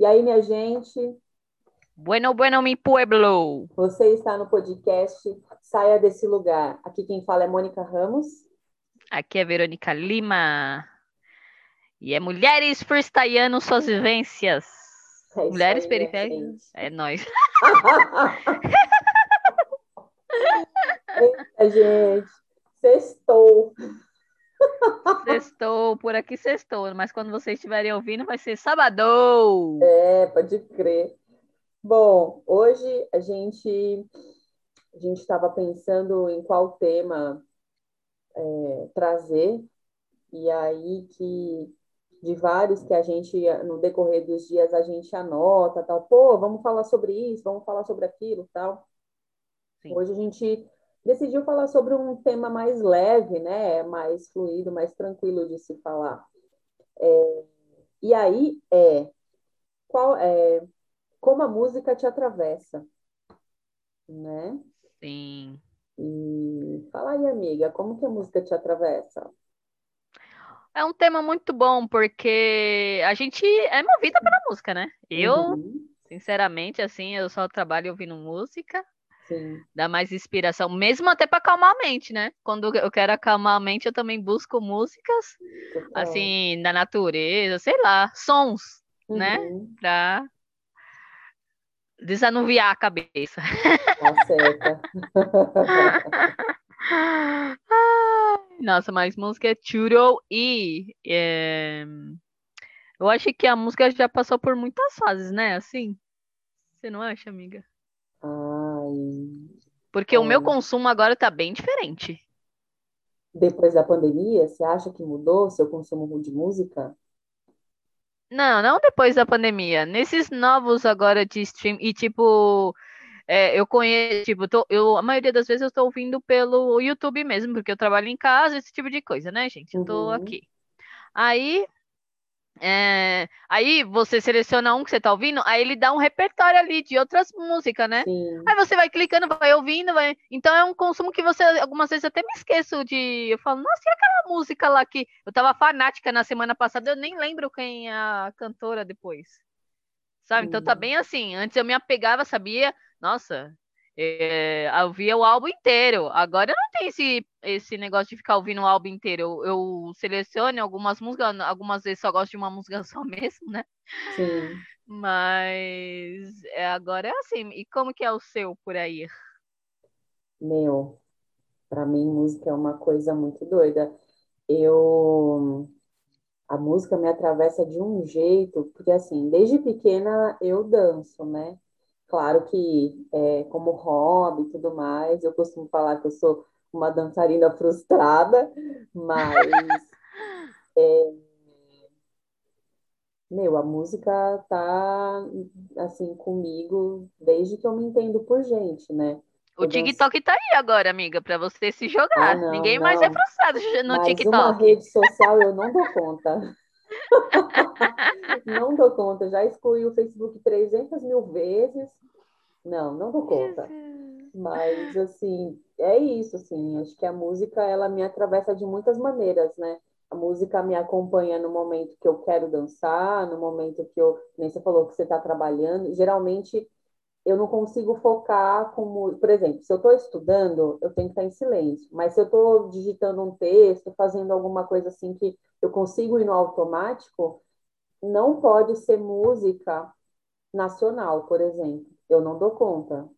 E aí, minha gente? Bueno, bueno, mi pueblo. Você está no podcast Saia desse lugar. Aqui quem fala é Mônica Ramos. Aqui é Verônica Lima. E é Mulheres Freestyleando Suas Vivências. É Mulheres aí, Periféricas. É nós. Eita, gente. Sextou. Sextou, por aqui sextou, mas quando vocês estiverem ouvindo vai ser sabadão. É, pode crer. Bom, hoje a gente a gente estava pensando em qual tema é, trazer e aí que de vários que a gente no decorrer dos dias a gente anota tal, pô, vamos falar sobre isso, vamos falar sobre aquilo, tal. Sim. Hoje a gente decidiu falar sobre um tema mais leve, né? Mais fluido, mais tranquilo de se falar. É, e aí é qual é como a música te atravessa, né? Sim. E fala aí, amiga, como que a música te atravessa? É um tema muito bom, porque a gente é movida pela música, né? Eu, Uhum, sinceramente, assim, eu só trabalho ouvindo música, sim, dá mais inspiração, mesmo até para acalmar a mente, né? Quando eu quero acalmar a mente, eu também busco músicas, total. assim, da natureza, sei lá, sons, né? Uhum, Pra desanuviar a cabeça. tá certa. Ai, Nossa, mas música é Churro e é, eu acho que a música já passou por muitas fases, né? Assim, você não acha, amiga? Porque o meu olha, consumo agora tá bem diferente. depois da pandemia, você acha que mudou seu consumo de música? Não, não depois da pandemia. Nesses novos agora de stream e tipo, é, eu conheço, tipo, tô- eu, a maioria das vezes eu tô ouvindo pelo YouTube mesmo, porque eu trabalho em casa, esse tipo de coisa, né, gente? Eu tô Uhum, aqui. Aí É, aí você seleciona um que você tá ouvindo, aí ele dá um repertório ali de outras músicas, né? Aí sim. você vai clicando, vai ouvindo, vai. Então é um consumo que você, algumas vezes até me esqueço de. Eu falo, nossa, e aquela música lá que eu tava fanática na semana passada, eu nem lembro quem é a cantora depois. Sabe? Então tá Hum, bem assim. Antes eu me apegava, sabia? Nossa, é, eu via o álbum inteiro. Agora eu não tenho esse, esse negócio de ficar ouvindo o álbum inteiro. Eu, eu seleciono algumas músicas, algumas vezes só gosto de uma música só mesmo, né? sim. Mas é, agora é assim. E como que é o seu por aí? Meu, para mim música é uma coisa muito doida. Eu A música me atravessa de um jeito, porque assim, desde pequena eu danço, né? Claro que é, como hobby e tudo mais, eu costumo falar que eu sou uma dançarina frustrada, mas, meu, a música tá assim comigo desde que eu me entendo por gente, né? O. TikTok tá aí agora, amiga, pra você se Ah, jogar. não, Ninguém mais é não. frustrado no Mas uma TikTok. rede social eu não dou conta. Não dou conta. Já excluí o Facebook 300 mil vezes. Não, não dou conta. Jesus. Mas, assim, é isso, assim. Acho que a música, ela me atravessa de muitas maneiras, né? A música me acompanha no momento que eu quero dançar, no momento que eu... Nem você falou que você está trabalhando. Geralmente, eu não consigo focar como... Por exemplo, se eu estou estudando, eu tenho que estar em silêncio. Mas se eu estou digitando um texto, fazendo alguma coisa assim que eu consigo ir no automático, não pode ser música nacional, por exemplo. Eu não dou conta.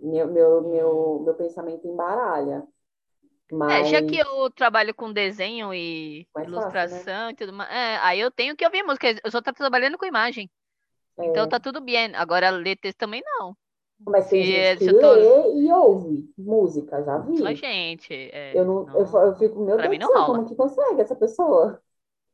Meu, meu, Hum. meu, meu pensamento embaralha. É, já que Mas eu trabalho com desenho e mais fácil, né? ilustração e tudo mais, é, aí eu tenho que ouvir música. Eu só tô trabalhando com imagem. Então É, tá tudo bem. Agora ler texto também não. mas Se, se eu tô. lê e ouve música, já Só vi. gente. é, Eu não, eu, não, eu fico, meu pra Deus mim não céu, como que consegue essa pessoa?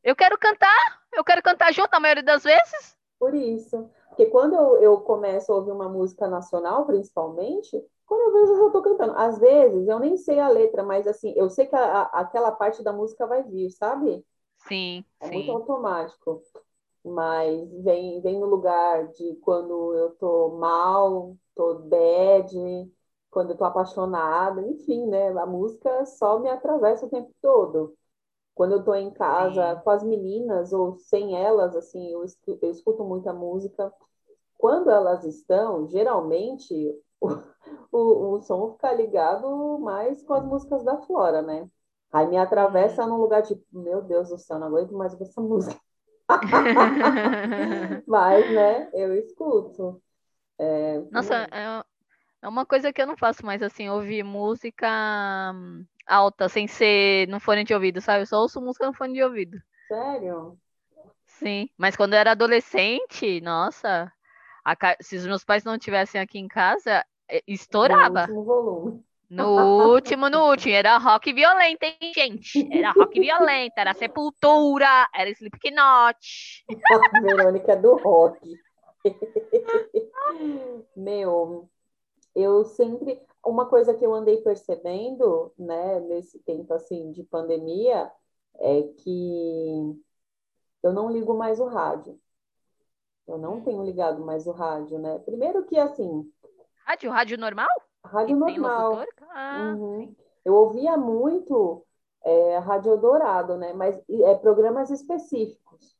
Eu quero cantar, eu quero cantar junto a maioria das vezes. Por isso. Porque quando eu, eu começo a ouvir uma música nacional, principalmente, quando eu vejo, eu já estou cantando. Às vezes, eu nem sei a letra, mas assim, eu sei que a- a- aquela parte da música vai vir, sabe? Sim, É muito sim. automático. Mas vem, vem no lugar de quando eu tô mal, tô bad, quando eu tô apaixonada, enfim, né? A música só me atravessa o tempo todo. Quando eu tô em casa Sim. com as meninas ou sem elas, assim, eu escuto, eu escuto muita música. Quando elas estão, geralmente o, o, o som fica ligado mais com as músicas da Flora, né? Aí me atravessa num lugar tipo, meu Deus do céu, não aguento mais essa música. Mas, né, eu escuto. É, Nossa, é, é uma coisa que eu não faço mais, assim, ouvir música hum, alta, sem ser no fone de ouvido, sabe? Eu só ouço música no fone de ouvido. Sério? Sim, mas quando eu era adolescente, nossa, a, se os meus pais não estivessem aqui em casa, é, estourava. Último volume. No último, no último. Era rock violento, hein, gente? Era rock violento, era Sepultura, era Slipknot. A Verônica do rock. Meu, eu sempre. Uma coisa que eu andei percebendo, né, nesse tempo assim de pandemia, é que eu não ligo mais o rádio. Eu não tenho ligado mais o rádio, né? Primeiro que assim. Rádio? Rádio normal? Rádio normal. Ah, uhum. Eu ouvia muito é, Rádio Dourado, né? Mas é programas específicos.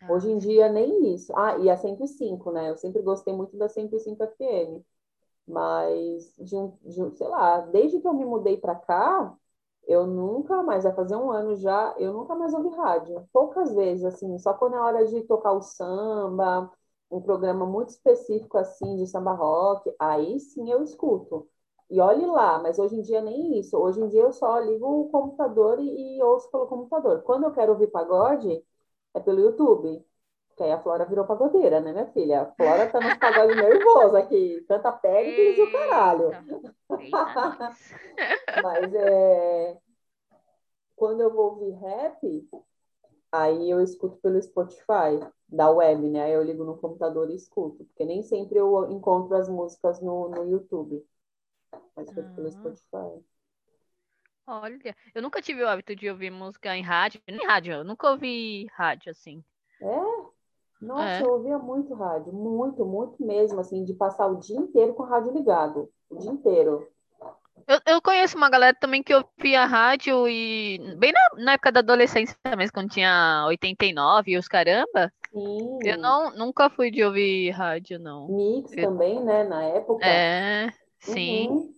Ah, Hoje em dia nem isso. Ah, e a 105, né? Eu sempre gostei muito da 105 FM. Mas, de um, de sei lá, desde que eu me mudei para cá, eu nunca mais, vai fazer um ano já, eu nunca mais ouvi rádio. Poucas vezes, assim, só quando é hora de tocar o samba, um programa muito específico assim de samba rock, aí sim eu escuto. E olhe lá, mas hoje em dia nem isso. Hoje em dia eu só ligo o computador e, e ouço pelo computador. Quando eu quero ouvir pagode, é pelo YouTube. Que aí a Flora virou pagodeira, né, minha filha? A Flora tá nos pagode nervoso aqui. Canta Péricles e o caralho. Mas é... Quando eu vou ouvir rap, aí eu escuto pelo Spotify da web, né? Aí eu ligo no computador e escuto, porque nem sempre eu encontro as músicas no, no YouTube. Mas foi pelo ah. Spotify. Olha, eu nunca tive o hábito de ouvir música em rádio, nem rádio, eu nunca ouvi rádio assim. É? Nossa, é. eu ouvia muito rádio, muito, muito mesmo, assim, de passar o dia inteiro com o rádio ligado, o dia inteiro. Eu, eu conheço uma galera também que ouvia rádio e bem na, na época da adolescência mesmo, quando tinha 89 e os caramba. Sim. Eu não, nunca fui de ouvir rádio, não. Mix eu... também, né, na época. É, sim. Uhum.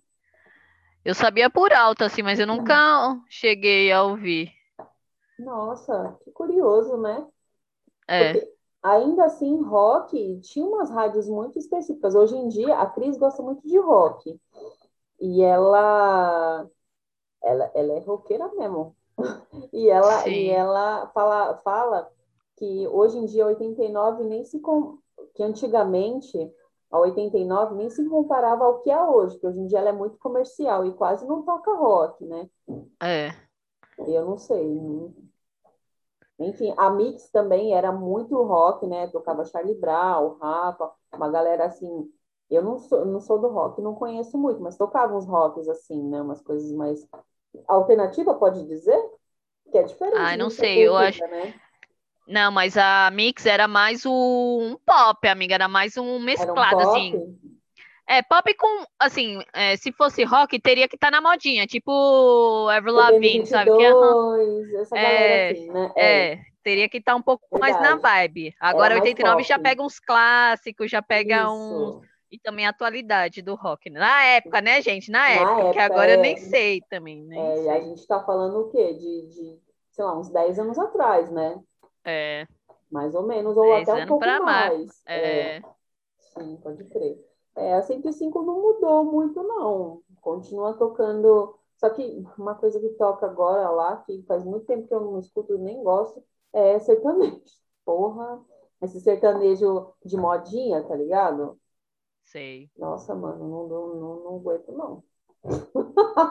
Eu sabia por alto, assim, mas eu nunca cheguei a ouvir. Nossa, que curioso, né? É. Porque ainda assim, rock tinha umas rádios muito específicas. Hoje em dia, a Cris gosta muito de rock. E ela, ela, ela é roqueira mesmo. e ela, e ela fala, fala que hoje em dia 89 nem se com... que antigamente a 89 nem se comparava ao que é hoje, que hoje em dia ela é muito comercial e quase não toca rock, né? É. Eu não sei. Enfim, a Mix também era muito rock, né? Tocava Charlie Brown, Rafa, uma galera assim eu não sou, não sou do rock, não conheço muito, mas tocava uns rocks assim, né? Umas coisas mais. Alternativa, pode dizer? Que é diferente. Ah, não sei, eu acho. Né? Não, mas a Mix era mais um pop, amiga, era mais um mesclado, um assim. É, pop com, assim, é, se fosse rock, teria que estar tá na modinha, tipo Avril Lavigne, sabe? Que é, essa é, assim, né? É. é teria que estar tá um pouco Verdade. mais na vibe. Agora, é 89 pop. já pega uns clássicos, já pega Isso. uns e também a atualidade do rock. Né? Na época, né, gente? Na, Na época, época, que agora é... eu nem sei também. né? é, a gente está falando o quê? De, de, sei lá, uns 10 anos atrás, né? É. Mais ou menos, ou até um pouco mais. mais. É. é. Sim, pode crer. É, a 105 não mudou muito, não. Continua tocando. Só que uma coisa que toca agora lá, que faz muito tempo que eu não escuto nem gosto, é sertanejo. Porra, esse sertanejo de modinha, tá ligado? Sei. Nossa, mano, não, não, não, não aguento, não.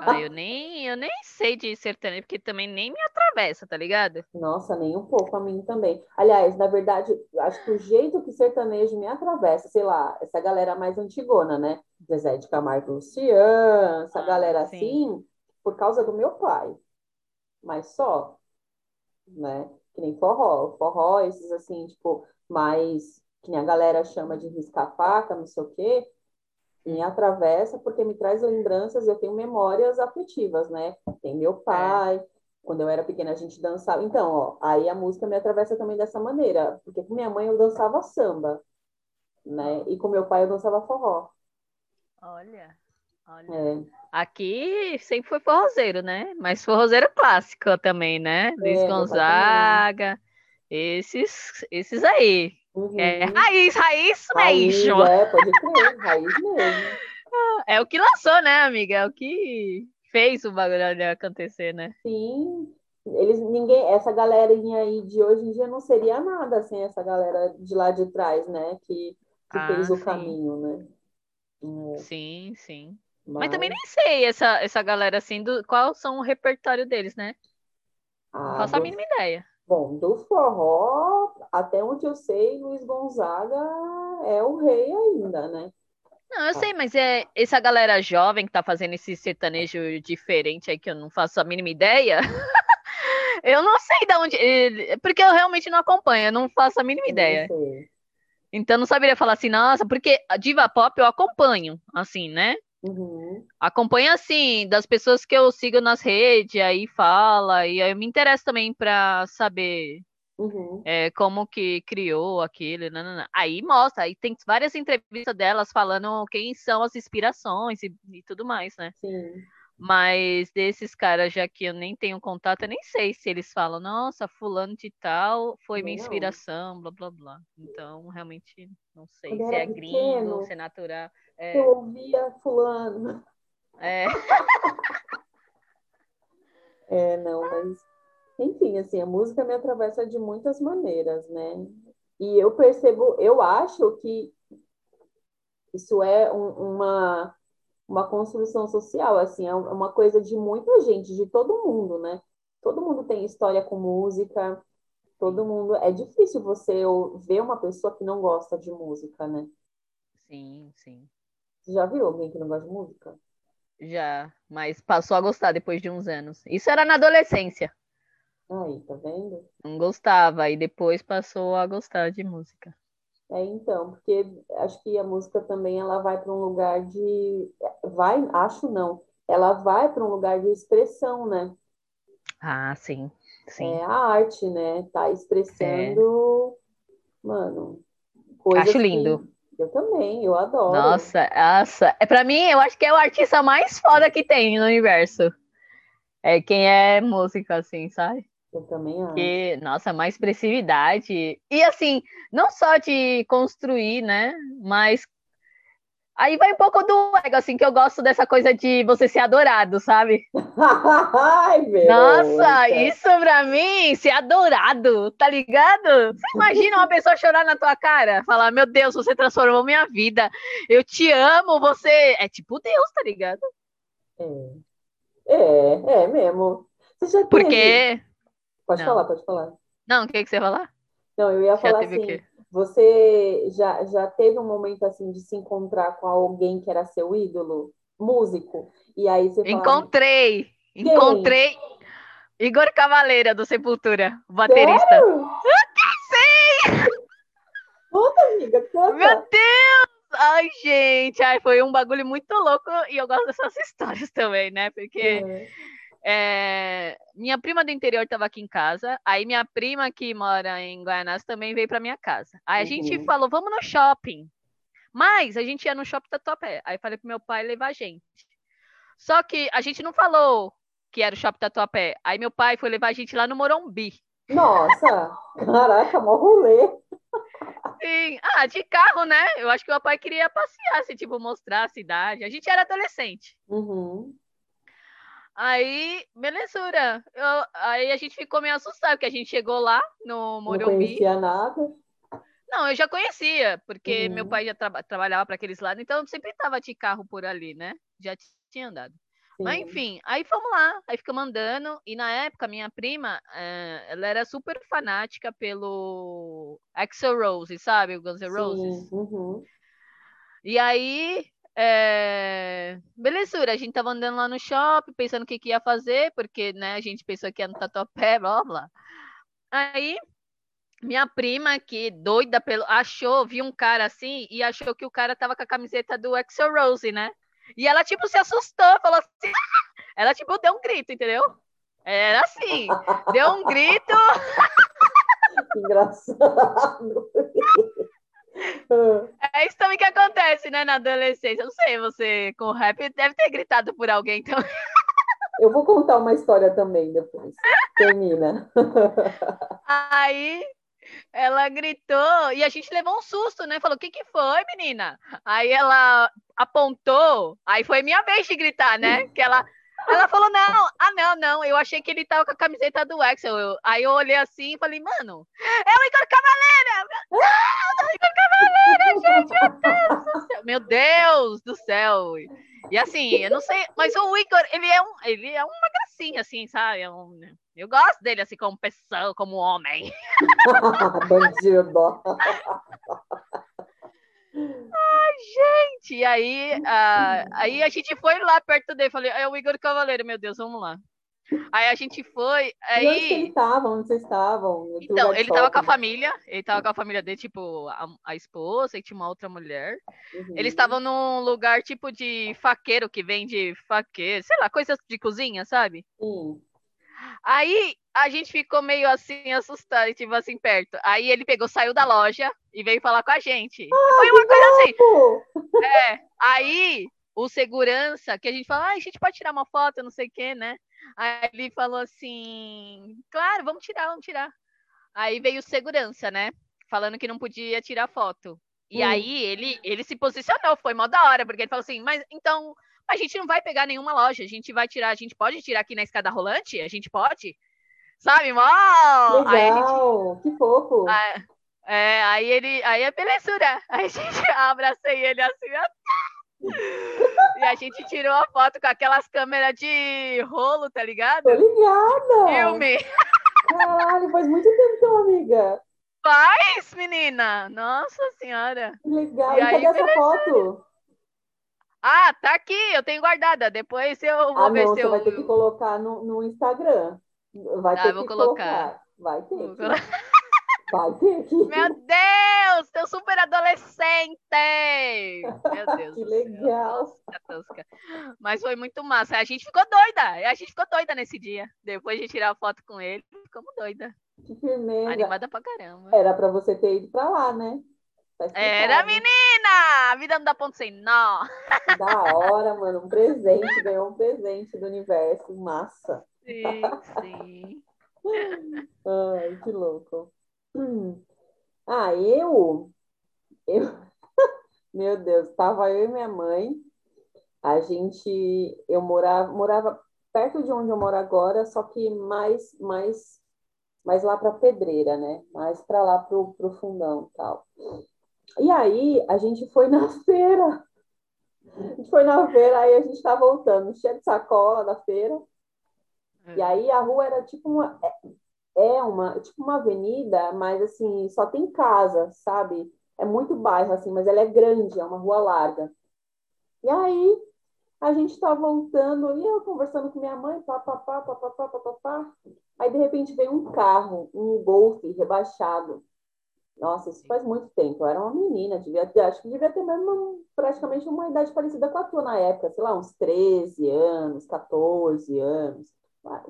Ah, eu nem, eu nem sei de sertanejo, porque também nem me atravessa, tá ligado? Nossa, nem um pouco, a mim também. Aliás, na verdade, acho que o jeito que sertanejo me atravessa, sei lá, essa galera mais antigona, né? Zezé de Camargo Luciano, essa ah, galera sim. assim, por causa do meu pai. Mas só, né? Que nem forró. Forró, esses assim, tipo, mais que a galera chama de risca-faca, não sei o quê, me atravessa porque me traz lembranças, eu tenho memórias afetivas, né? Tem meu pai, quando eu era pequena, a gente dançava. Então, ó, aí a música me atravessa também dessa maneira, porque com minha mãe eu dançava samba, né? E com meu pai eu dançava forró. Olha, olha. É. Aqui sempre foi forrozeiro, né? Mas forrozeiro clássico também, né? Luiz é, Gonzaga, esses, esses aí. Uhum. É raiz, raiz, raiz mesmo. É, pode crer, raiz mesmo. É o que lançou, né, amiga? É o que fez o bagulho acontecer, né? Sim. Eles, ninguém, essa galerinha aí de hoje em dia não seria nada sem essa galera de lá de trás, né? Que, que ah, fez o sim. caminho, né? É. Sim, sim. Mas... Mas... também nem sei essa, essa galera assim, do, qual são o repertório deles, né? Ah, faço a mínima ideia. Bom, do forró, até onde eu sei, Luiz Gonzaga é o rei ainda, né? Não, eu sei, mas é essa galera jovem que tá fazendo esse sertanejo diferente aí que eu não faço a mínima ideia. eu não sei de onde. Porque eu realmente não acompanho, eu não faço a mínima ideia. Então não saberia falar assim, nossa, porque a diva pop eu acompanho, assim, né? Uhum. Acompanho assim, das pessoas que eu sigo nas redes, aí fala, e aí eu me interesso também para saber Uhum. É, como que criou aquilo, nanana. aí mostra, aí tem várias entrevistas delas falando quem são as inspirações e, e tudo mais, né? Sim. Mas desses caras, já que eu nem tenho contato, eu nem sei se eles falam, nossa, fulano de tal foi minha inspiração, blá blá blá. Então, realmente não sei Quando se é gringo, se é natural. É... Eu ouvia fulano. É. é, não, mas enfim, assim, a música me atravessa de muitas maneiras, né? E eu percebo, eu acho que isso é um, uma, uma construção social, assim, é uma coisa de muita gente, de todo mundo, né? Todo mundo tem história com música, todo mundo. É difícil você ver uma pessoa que não gosta de música, né? Sim, sim. Você já viu alguém que não gosta de música? Já, mas passou a gostar depois de uns anos. Isso era na adolescência. Aí, tá vendo? Não gostava, e depois passou a gostar de música. É, então, porque acho que a música também ela vai para um lugar de. Vai, acho não. Ela vai para um lugar de expressão, né? Ah, sim. sim. É a arte, né? Tá expressando, é. mano, Acho lindo. Que... Eu também, eu adoro. Nossa, nossa. É, para mim, eu acho que é o artista mais foda que tem no universo. É quem é música, assim, sabe? Eu também acho. Que, nossa, mais expressividade. E assim, não só de construir, né? Mas aí vai um pouco do ego, assim, que eu gosto dessa coisa de você ser adorado, sabe? Ai, meu Nossa, isso pra mim, ser adorado, tá ligado? Você imagina uma pessoa chorar na tua cara, falar, meu Deus, você transformou minha vida, eu te amo, você. É tipo Deus, tá ligado? É, é, é mesmo. Você já Porque. Pode não. falar, pode falar. Não, o que, que você ia falar? Não, eu ia falar assim, você já, já teve um momento assim de se encontrar com alguém que era seu ídolo, músico, e aí você Encontrei! Quem? Encontrei Igor Cavaleira, do Sepultura, baterista. Sério? Sim! Conta, amiga. Meu Deus! Ai, gente, ai, foi um bagulho muito louco e eu gosto dessas histórias também, né? Porque é. É, minha prima do interior estava aqui em casa, aí minha prima que mora em Guaianás também veio para minha casa. Aí a uhum. gente falou, vamos no shopping. Mas a gente ia no shopping Tatuapé. Aí falei pro meu pai levar a gente. Só que a gente não falou que era o shopping Tatuapé. Aí meu pai foi levar a gente lá no Morumbi. Nossa, caraca, mó rolê. Sim, ah, de carro, né? Eu acho que o meu pai queria passear, assim, tipo, mostrar a cidade. A gente era adolescente. Uhum. Aí, belezura. Eu, aí a gente ficou meio assustado, porque a gente chegou lá no Morumbi. Não conhecia nada? Não, eu já conhecia, porque uhum. meu pai já tra trabalhava para aqueles lados, então eu sempre estava de carro por ali, né? Já tinha andado. Sim. Mas enfim, aí fomos lá, aí ficamos andando, e na época minha prima, é, ela era super fanática pelo Axel Rose, sabe? O Guns N' Roses. Uhum. E aí é... Belezura, a gente tava andando lá no shopping, pensando o que, que ia fazer, porque né, a gente pensou que ia no tatuapé, blá blá. Aí, minha prima, que doida pelo. achou, viu um cara assim e achou que o cara tava com a camiseta do Axel Rose, né? E ela, tipo, se assustou, falou assim. ela, tipo, deu um grito, entendeu? Era assim, deu um grito. Que engraçado. É isso também que acontece, né, na adolescência. Eu não sei, você com rap deve ter gritado por alguém também. Eu vou contar uma história também depois. Termina. Aí ela gritou e a gente levou um susto, né? Falou: o que, que foi, menina? Aí ela apontou, aí foi minha vez de gritar, né? Que ela. Ela falou, não, ah, não, não, eu achei que ele tava com a camiseta do Axel. Eu, aí eu olhei assim e falei, mano, é o Igor Cavaleira! Não, é o Igor Cavaleira, gente, meu Deus do céu! Meu Deus do céu! E assim, eu não sei, mas o Igor, ele é, um, ele é uma gracinha, assim, sabe? É um, eu gosto dele, assim, como pessoa, como homem. Bandido. Ai, gente, e aí, uh, aí a gente foi lá perto dele, falei, é o Igor Cavaleiro, meu Deus, vamos lá. Aí a gente foi. Aí... E onde que ele estava? Onde vocês estavam? Então, ele estava com a família, ele estava com a família dele, tipo, a, a esposa e tinha uma outra mulher. Uhum. Eles estavam num lugar tipo de faqueiro que vende faqueiro, sei lá, coisas de cozinha, sabe? Sim. Aí a gente ficou meio assim, assustado, tipo assim, perto. Aí ele pegou, saiu da loja e veio falar com a gente. Ah, Foi uma coisa louco! assim. É, aí o segurança, que a gente fala, ah, a gente pode tirar uma foto, não sei o quê, né? Aí ele falou assim: claro, vamos tirar, vamos tirar. Aí veio segurança, né? Falando que não podia tirar foto. E hum. aí ele, ele se posicionou, foi mó da hora, porque ele falou assim: mas então a gente não vai pegar nenhuma loja, a gente vai tirar, a gente pode tirar aqui na escada rolante? A gente pode? Sabe, mó? Legal, gente, que fofo. Aí, é, aí ele, aí é belezura. Aí a gente abracei ele assim, e a gente tirou a foto com aquelas câmeras de rolo, tá ligado? Tô ligada! Filme! Caralho, faz muito tempo então, amiga. Faz, menina! Nossa senhora! Que legal! E, e aí, cadê essa foto? Ah, tá aqui, eu tenho guardada. Depois eu vou ah, ver não, se você eu. vai ter que colocar no, no Instagram. Vai ah, ter vou que colocar. colocar. Vai ter. Vou que. Vai ter que. Meu Deus! Teu super adolescente! Meu Deus. que legal. Tosca, Mas foi muito massa. A gente ficou doida. A gente ficou doida nesse dia. Depois de tirar a foto com ele, ficamos doida. Que firmeza. Animada pra caramba. Era pra você ter ido pra lá, né? Era, menina! A vida não dá ponto sem nó. Da hora, mano. Um presente. Ganhou um presente do universo. Massa. Sim, sim. Ai, que louco. Hum. Ah, eu, eu, meu Deus, estava eu e minha mãe. A gente, eu morava, morava perto de onde eu moro agora, só que mais, mais, mais lá para Pedreira, né? Mais para lá pro, pro fundão, tal. E aí a gente foi na feira. A gente foi na feira, aí a gente tá voltando, cheio de sacola da feira. E aí a rua era tipo uma é uma, é tipo uma avenida, mas assim, só tem casa, sabe? É muito bairro, assim, mas ela é grande, é uma rua larga. E aí, a gente está voltando, e eu conversando com minha mãe, papapá, papapá, papapá. Aí, de repente, veio um carro, um golfe rebaixado. Nossa, isso faz muito tempo. Eu era uma menina, devia ter, acho que devia ter mesmo praticamente uma idade parecida com a tua na época, sei lá, uns 13 anos, 14 anos,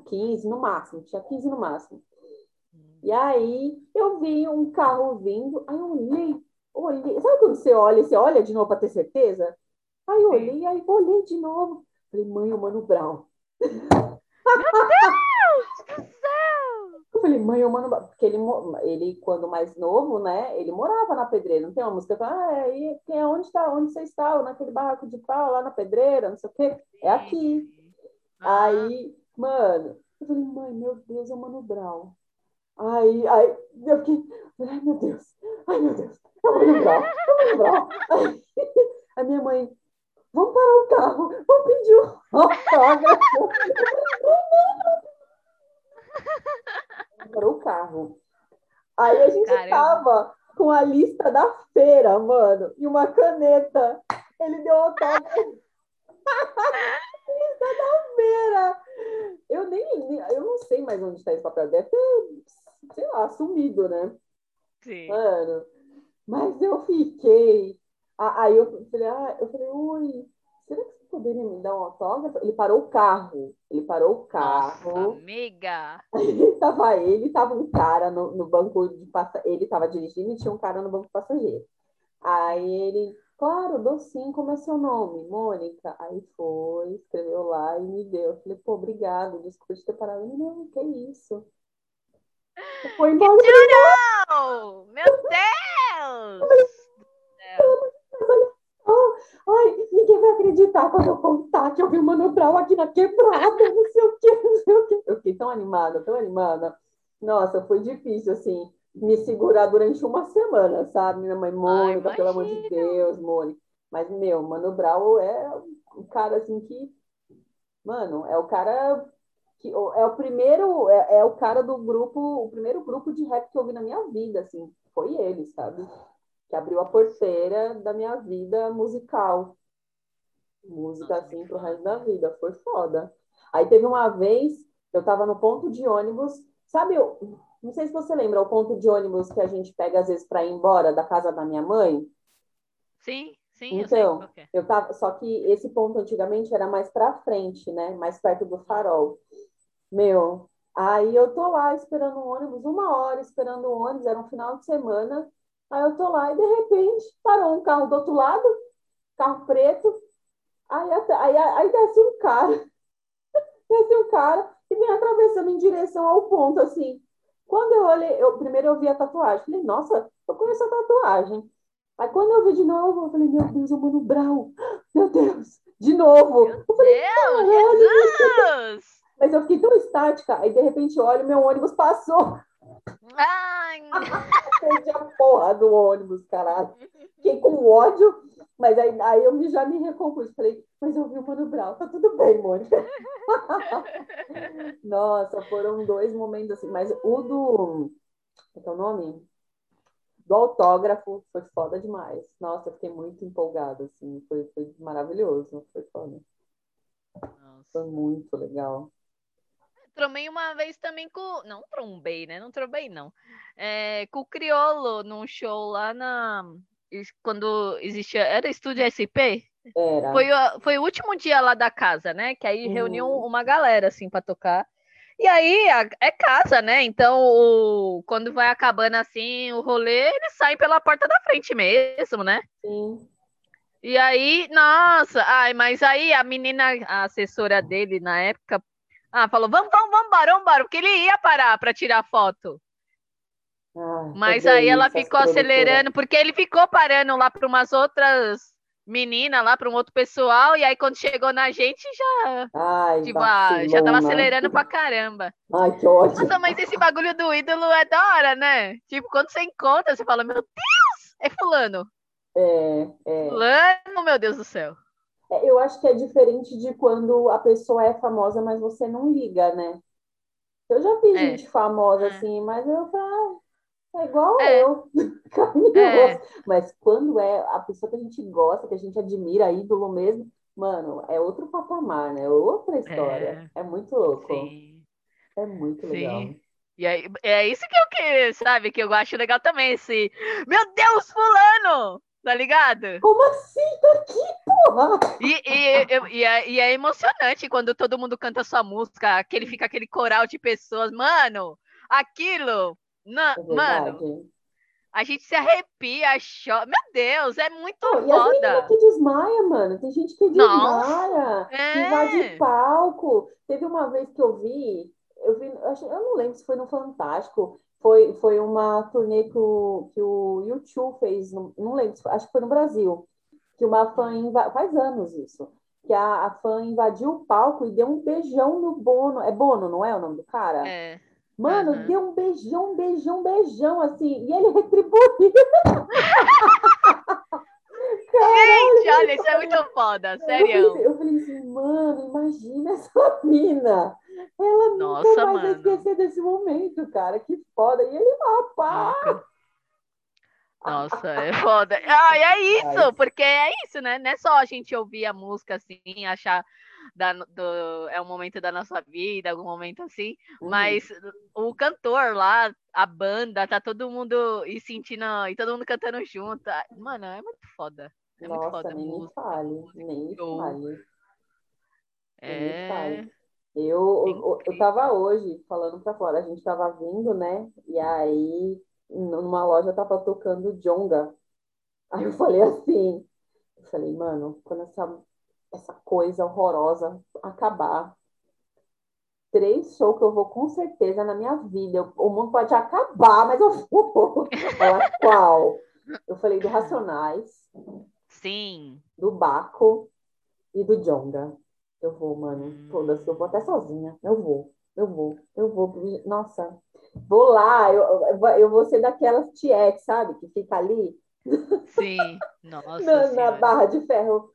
15 no máximo, tinha 15 no máximo. E aí eu vi um carro vindo, aí eu olhei, olhei. Sabe quando você olha, você olha de novo para ter certeza? Aí eu olhei, aí olhei de novo. Falei, mãe, o Mano Brown. Meu Deus do céu! Eu falei, mãe, o Mano Brown. Porque ele, ele, quando mais novo, né, ele morava na pedreira. Não tem uma música que fala, ah, aí, é, onde, está, onde você está? Naquele barraco de pau, lá na pedreira, não sei o quê. É aqui. Aí, mano, eu falei, mãe, meu Deus, é o Mano Brown. Aí, aí eu fiquei, ai meu Deus, ai meu Deus, eu vou lembrar, eu vou lembrar. Aí, a minha mãe, vamos parar o carro, vamos pedir um autógrafo. Parou o carro. Aí a gente Caramba. tava com a lista da feira, mano, e uma caneta. Ele deu autógrafo. lista da feira. Eu nem, eu não sei mais onde está esse papel. Deve ter sei lá, sumido, né? Sim. Mano, mas eu fiquei. Aí eu falei, ah, eu falei, ui, será que poderia me dar um autógrafo? Ele parou o carro. Ele parou o carro. Nossa, amiga! tava ele, tava um cara no, no banco de passageiro. Ele tava dirigindo e tinha um cara no banco de passageiro. Aí ele, claro, dou sim, como é seu nome? Mônica. Aí foi, escreveu lá e me deu. Eu falei, pô, obrigado, desculpa te ter parado. Ele, não, que isso. Foi embora. Que Meu Deus! Ai, ninguém vai acreditar quando eu contar que eu vi o Mano Brown aqui na quebrada, não sei o quê, não sei o quê. Eu fiquei tão animada, tão animada. Nossa, foi difícil, assim, me segurar durante uma semana, sabe? Minha mãe, Mônica, Ai, pelo amor de Deus, Mônica. Mas, meu, Mano Brown é um cara, assim, que... Mano, é o cara que... É o primeiro... É, é o cara do grupo... O primeiro grupo de rap que eu vi na minha vida, assim. Foi ele, sabe? que abriu a porteira da minha vida musical. Música assim pro resto da vida, foi foda. Aí teve uma vez, eu tava no ponto de ônibus, sabe, eu, não sei se você lembra, o ponto de ônibus que a gente pega às vezes para ir embora da casa da minha mãe? Sim, sim. Então, eu, eu tava, só que esse ponto antigamente era mais para frente, né? Mais perto do farol. Meu, aí eu tô lá esperando o ônibus, uma hora esperando o ônibus, era um final de semana. Aí eu tô lá e de repente parou um carro do outro lado, carro preto. Aí, aí, aí desce um cara, desce um cara e vem atravessando em direção ao ponto, assim. Quando eu olhei, eu, primeiro eu vi a tatuagem, falei, nossa, eu conheço a tatuagem. Aí quando eu vi de novo, eu falei, meu Deus, o Mano Brau, meu Deus, de novo. Meu eu falei, Deus, Jesus! Mas eu fiquei tão estática, aí de repente olho, meu ônibus passou. Ai! Perdi a porra do ônibus, caralho. Fiquei com ódio, mas aí, aí eu já me recompus. Falei, mas eu vi o Mano Brown, tá tudo bem, Mônica. Nossa, foram dois momentos assim, mas o do. Qual é o nome? Do autógrafo foi foda demais. Nossa, fiquei muito empolgada, assim, foi, foi maravilhoso, foi foda. Nossa. Foi muito legal. Trombei uma vez também com. Não trombei, né? Não trombei, não. É, com o Criolo num show lá na. Quando existia. Era estúdio SP? Era. Foi, foi o último dia lá da casa, né? Que aí uhum. reuniu uma galera, assim, pra tocar. E aí é casa, né? Então, o, quando vai acabando assim o rolê, eles saem pela porta da frente mesmo, né? Sim. E aí, nossa, ai, mas aí a menina, a assessora dele na época, ah, falou, vamos, vamos, vamos, vamos embora, porque ele ia parar para tirar foto. Ah, Mas aí ela ficou acelerando, porque ele ficou parando lá para umas outras meninas, lá para um outro pessoal, e aí quando chegou na gente já. Ai, tipo, ah, já tava acelerando pra caramba. Ai, que ótimo. Nossa, mas esse bagulho do ídolo é da hora, né? Tipo, quando você encontra, você fala, meu Deus, é fulano. É, é. Fulano, meu Deus do céu. É, eu acho que é diferente de quando a pessoa é famosa, mas você não liga, né? Eu já vi é. gente famosa é. assim, mas eu falo, ah, é igual é. eu. É. mas quando é a pessoa que a gente gosta, que a gente admira, ídolo mesmo, mano, é outro patamar, né? Outra história. É, muito louco. Sim. É muito Sim. legal. E aí, é isso que eu que, sabe, que eu acho legal também, esse. Meu Deus, fulano! Tá ligado? Como assim? Tá aqui, porra! E, e, e, é, e, é, emocionante quando todo mundo canta sua música, aquele fica aquele coral de pessoas. Mano, aquilo. Na, é mano, a gente se arrepia, chora. Meu Deus, é muito Não, foda. E a que desmaia, mano. Tem gente que desmaia, é. que vai de palco. Teve uma vez que eu vi, eu vi, eu não lembro se foi no Fantástico, foi, foi uma turnê que o, que o YouTube fez, não, não lembro, acho que foi no Brasil, que uma fã, faz anos isso, que a, a fã invadiu o palco e deu um beijão no Bono, é Bono, não é o nome do cara? É. Mano, uhum. deu um beijão, beijão, beijão, assim, e ele retribuiu. Gente, olha, isso é muito foda, sério. Eu eu falei assim, mano, imagina essa mina. Ela Nossa, nunca vai mano. esquecer desse momento, cara. Que foda. E ele lá, pá. Nossa, é foda. Ah, é isso, porque é isso, né? Não é só a gente ouvir a música assim, achar da, do, é um momento da nossa vida, algum momento assim, uhum. mas o cantor lá, a banda, tá todo mundo e sentindo, e todo mundo cantando junto. Mano, é muito foda. É Nossa, muito foda. Nem me fale, nem me fale. É. Eu, eu, eu tava hoje falando pra fora, a gente tava vindo, né? E aí, numa loja tava tocando Jonga. Aí eu falei assim, eu falei, mano, quando essa, essa coisa horrorosa acabar, três shows que eu vou com certeza na minha vida. O mundo pode acabar, mas eu vou. Ela, qual? Eu falei do Racionais. Sim. Do Baco e do Jonga. Eu vou, mano. Foda-se, eu vou até sozinha. Eu vou, eu vou, eu vou. Nossa, vou lá. Eu, eu vou ser daquelas tietes, sabe? Que fica ali. Sim, nossa. na, na barra de ferro.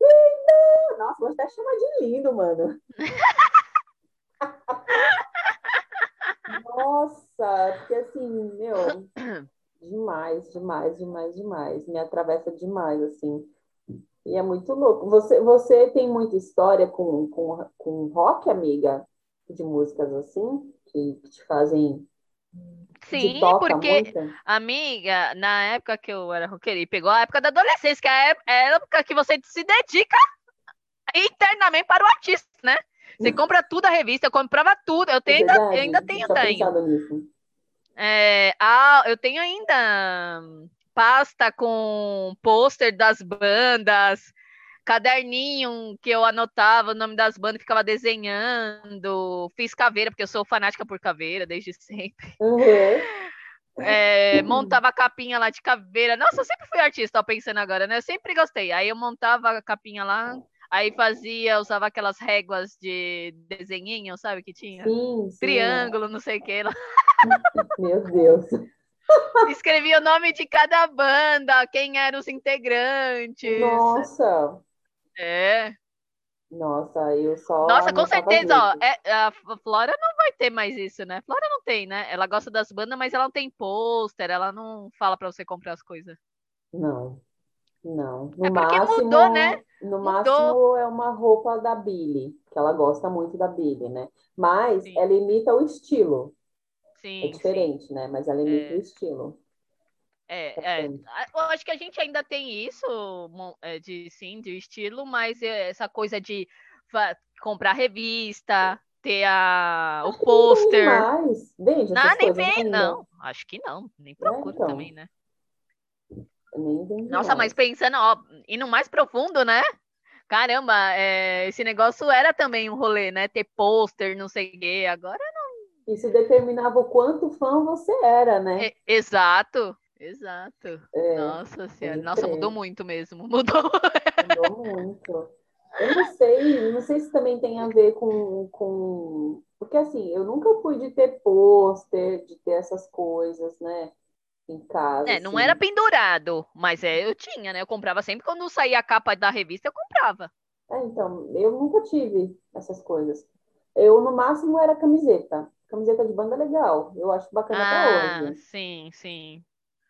Lindo! Nossa, vou até chamar de lindo, mano. Nossa, porque assim, meu, demais, demais, demais, demais. Me atravessa demais, assim. E é muito louco. Você, você tem muita história com, com, com rock, amiga? De músicas assim, que, que te fazem. Sim, porque, muito? amiga, na época que eu era roqueira, e pegou a época da adolescência, que é a época que você se dedica internamente para o artista, né? Você compra tudo a revista, eu comprava tudo. Eu, tenho, é ainda, eu ainda tenho, tenho. É, ah, eu tenho ainda pasta com pôster das bandas, caderninho que eu anotava o nome das bandas, ficava desenhando, fiz caveira, porque eu sou fanática por caveira desde sempre. Uhum. É, montava a capinha lá de caveira. Nossa, eu sempre fui artista, ó, pensando agora, né? Eu sempre gostei. Aí eu montava a capinha lá, Aí fazia, usava aquelas réguas de desenhinho, sabe que tinha? Sim, sim. Triângulo, não sei o que lá. Meu Deus. Escrevia o nome de cada banda, quem eram os integrantes. Nossa. É. Nossa, eu só. Nossa, com certeza, ó. É, a Flora não vai ter mais isso, né? Flora não tem, né? Ela gosta das bandas, mas ela não tem pôster, ela não fala para você comprar as coisas. Não. Não. No é porque máximo, mudou, né? No mudou. máximo é uma roupa da Billy, que ela gosta muito da Billy, né? Mas sim. ela imita o estilo. Sim. É diferente, sim. né? Mas ela imita é. o estilo. É, é, eu acho que a gente ainda tem isso é, de sim, de estilo, mas é essa coisa de comprar revista, ter a, o pôster. Vende não, nem vem, não. Acho que não, nem é, procuro é, então. também, né? Nossa, mas pensando, ó, indo mais profundo, né? Caramba, é, esse negócio era também um rolê, né? Ter pôster, não sei o quê. Agora. Isso determinava o quanto fã você era, né? É, exato, exato. É, Nossa senhora. Nossa, mudou muito mesmo. Mudou. Mudou muito. Eu não sei, não sei se também tem a ver com, com. Porque assim, eu nunca fui de ter pôster, de ter essas coisas, né? em casa. É, não assim. era pendurado, mas é, eu tinha, né? Eu comprava sempre quando saía a capa da revista, eu comprava. É, então, eu nunca tive essas coisas. Eu, no máximo, era camiseta. Camiseta de banda é legal. Eu acho bacana ah, até hoje. Sim, sim.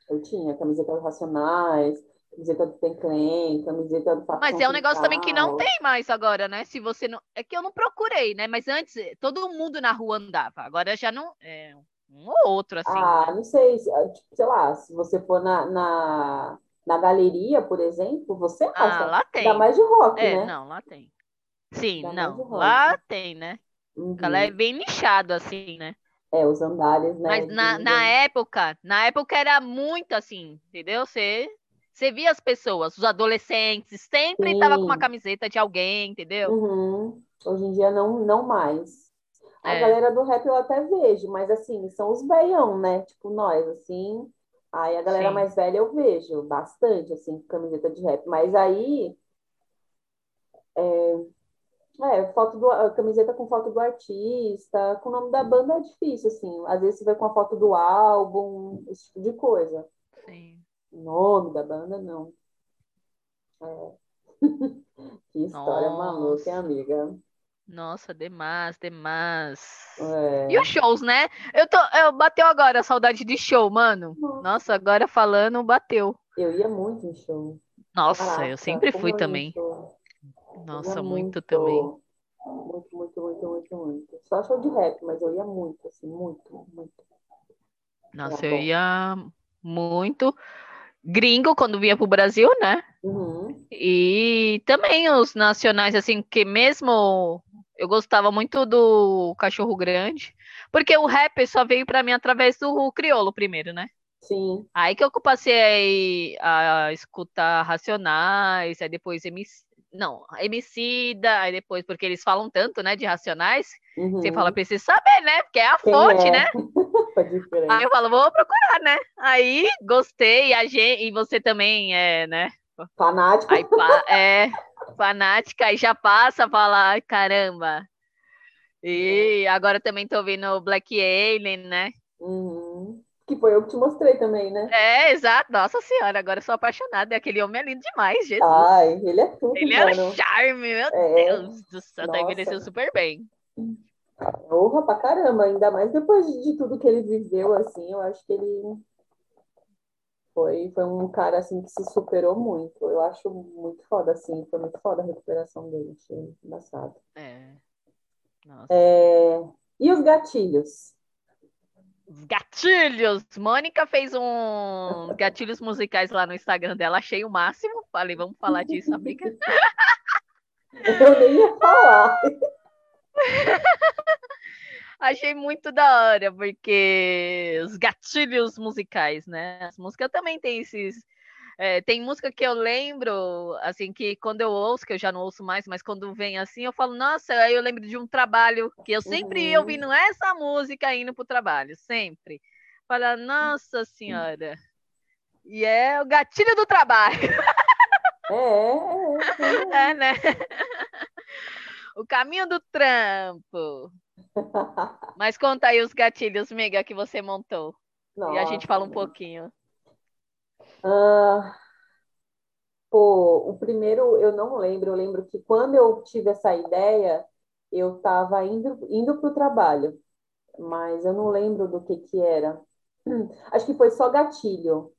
Eu tinha camiseta do Racionais, camiseta do Tenclen, camiseta do Facção Mas é um negócio também que não tem mais agora, né? Se você não. É que eu não procurei, né? Mas antes todo mundo na rua andava. Agora já não. É um ou outro, assim. Ah, né? não sei, ah, tipo, sei lá, se você for na, na, na galeria, por exemplo, você acha. Ah, lá tem. Dá mais de rock, é, né? Não, lá tem. Sim, Dá não, lá tem, né? Uhum. Ela é bem nichado, assim, né? É, os andares, né? Mas na, na época, na época era muito assim, entendeu? Você, você via as pessoas, os adolescentes, sempre Sim. tava com uma camiseta de alguém, entendeu? Uhum. Hoje em dia não, não mais. A é. galera do rap eu até vejo, mas assim, são os veião, né? Tipo nós, assim. Aí a galera Sim. mais velha eu vejo bastante, assim, camiseta de rap. Mas aí. É, é, foto do, camiseta com foto do artista, com o nome da banda é difícil, assim. Às vezes você vai com a foto do álbum, esse tipo de coisa. Sim. O nome da banda, não. É. que história Nossa. maluca, hein, amiga? Nossa, demais, demais. É. E os shows, né? Eu tô, eu bateu agora a saudade de show, mano. Nossa, Nossa agora falando, bateu. Eu ia muito em show. Nossa, Caraca, eu sempre fui também. Nossa, muito, muito, também. Muito, muito, muito, muito, muito. Só show de rap, mas eu ia muito, assim, muito, muito. Nossa, eu ia muito. Gringo, quando vinha pro Brasil, né? Uhum. E também os nacionais, assim, que mesmo eu gostava muito do Cachorro Grande, porque o rap só veio para mim através do criolo primeiro, né? Sim. Aí que eu passei a, a escutar Racionais, aí depois MC, não, Emicida, aí depois, porque eles falam tanto, né, de Racionais, uhum. você fala, preciso saber, né, porque é a Quem fonte, é? né? aí eu falo, vou procurar, né? Aí gostei, a gente, e você também é, né? Fanática. Aí, é, fanática, aí já passa a falar, caramba. E agora também tô ouvindo Black Alien, né? Uhum. Que foi eu que te mostrei também, né? É, exato. Nossa senhora, agora eu sou apaixonada. Aquele homem é lindo demais, Jesus. Ai, ele é tudo, Ele mano. é um charme, meu é. Deus do céu. Tá envelhecendo super bem. Honra pra caramba, ainda mais depois de tudo que ele viveu, assim, eu acho que ele foi, foi um cara, assim, que se superou muito. Eu acho muito foda, assim, foi muito foda a recuperação dele, achei engraçado. É. Nossa. É... E os gatilhos? Os gatilhos! Mônica fez um gatilhos musicais lá no Instagram dela, achei o máximo. Falei, vamos falar disso, amiga. Eu nem ia falar. achei muito da hora, porque os gatilhos musicais, né? As músicas também têm esses é, tem música que eu lembro, assim, que quando eu ouço, que eu já não ouço mais, mas quando vem assim, eu falo, nossa, aí eu lembro de um trabalho que eu sempre uhum. ia ouvindo essa música indo pro trabalho, sempre. Fala, nossa senhora. E é o gatilho do trabalho. É, é, é. é né? O caminho do trampo. Mas conta aí os gatilhos, Miga, que você montou. Nossa, e a gente fala um pouquinho. Uh, pô, o primeiro eu não lembro. Eu lembro que quando eu tive essa ideia, eu estava indo, indo para o trabalho, mas eu não lembro do que, que era. Acho que foi só gatilho.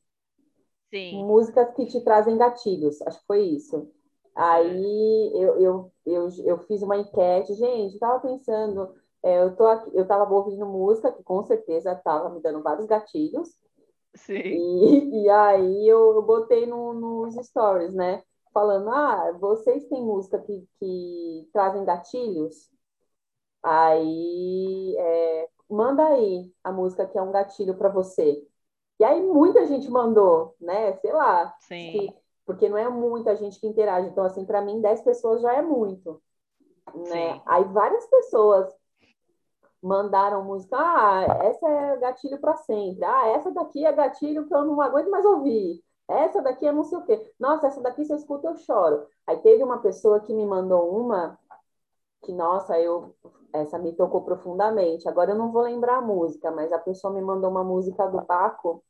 Sim. Músicas que te trazem gatilhos, acho que foi isso. Aí eu, eu, eu, eu fiz uma enquete, gente, estava pensando, é, eu, tô aqui, eu estava ouvindo música que com certeza estava me dando vários gatilhos. Sim. E, e aí eu, eu botei no, nos stories, né? Falando, ah, vocês têm música que, que trazem gatilhos? Aí é, manda aí a música que é um gatilho para você. E aí muita gente mandou, né? Sei lá. Sim. Que, porque não é muita gente que interage. Então, assim, para mim, 10 pessoas já é muito. Né? Sim. Aí várias pessoas mandaram música, ah, essa é gatilho para sempre, ah, essa daqui é gatilho que eu não aguento mais ouvir, essa daqui é não sei o quê, nossa, essa daqui se eu escuto eu choro. Aí teve uma pessoa que me mandou uma que, nossa, eu essa me tocou profundamente. Agora eu não vou lembrar a música, mas a pessoa me mandou uma música do Paco,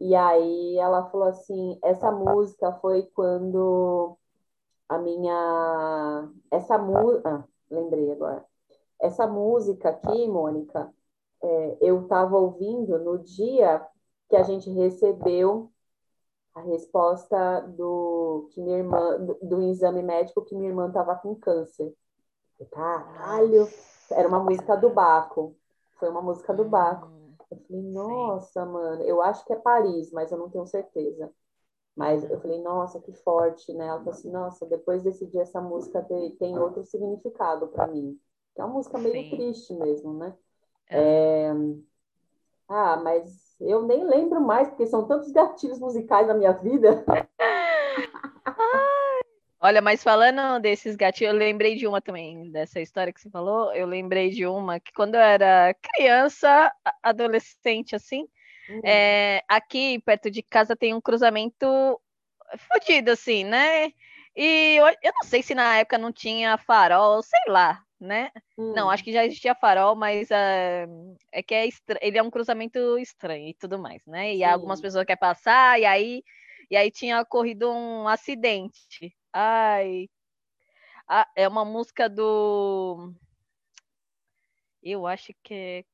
e aí ela falou assim, essa música foi quando a minha essa música, ah, lembrei agora essa música aqui, Mônica, é, eu estava ouvindo no dia que a gente recebeu a resposta do que minha irmã do, do exame médico que minha irmã estava com câncer. Caralho, era uma música do Baco. Foi uma música do Baco. Hum, eu falei, nossa, Sim. mano, eu acho que é Paris, mas eu não tenho certeza. Mas eu falei, nossa, que forte, né? Ela falou assim, nossa, depois desse dia essa música tem, tem outro significado para mim que é uma música meio Sim. triste mesmo, né? É. É... Ah, mas eu nem lembro mais, porque são tantos gatilhos musicais na minha vida. Olha, mas falando desses gatilhos, eu lembrei de uma também, dessa história que você falou. Eu lembrei de uma que quando eu era criança, adolescente, assim, hum. é, aqui perto de casa tem um cruzamento fodido, assim, né? E eu, eu, não sei se na época não tinha farol, sei lá, né? Hum. Não, acho que já existia farol, mas uh, é que é ele é um cruzamento estranho e tudo mais, né? E Sim. algumas pessoas querem passar, e aí, e aí tinha ocorrido um acidente. Ai. Ah, é uma música do. Eu acho que é.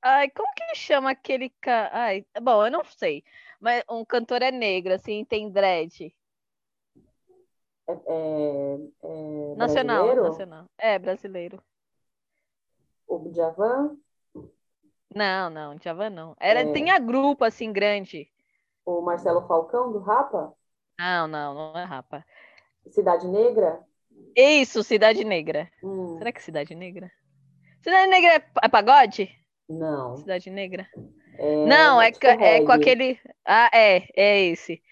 Ai, como que chama aquele cara? Ai, bom, eu não sei. Mas um cantor é negro, assim, tem dread. É, é, é nacional, brasileiro? nacional. É, brasileiro. O Djavan? Não, não, Djavan não. Era, é... Tinha grupo, assim, grande. O Marcelo Falcão, do Rapa? Não, não, não é Rapa. Cidade Negra? Isso, Cidade Negra. Hum. Será que Cidade Negra? Cidade Negra é, é pagode? Não. Cidade Negra? É, não, é, é com aquele. Ah, é, é esse.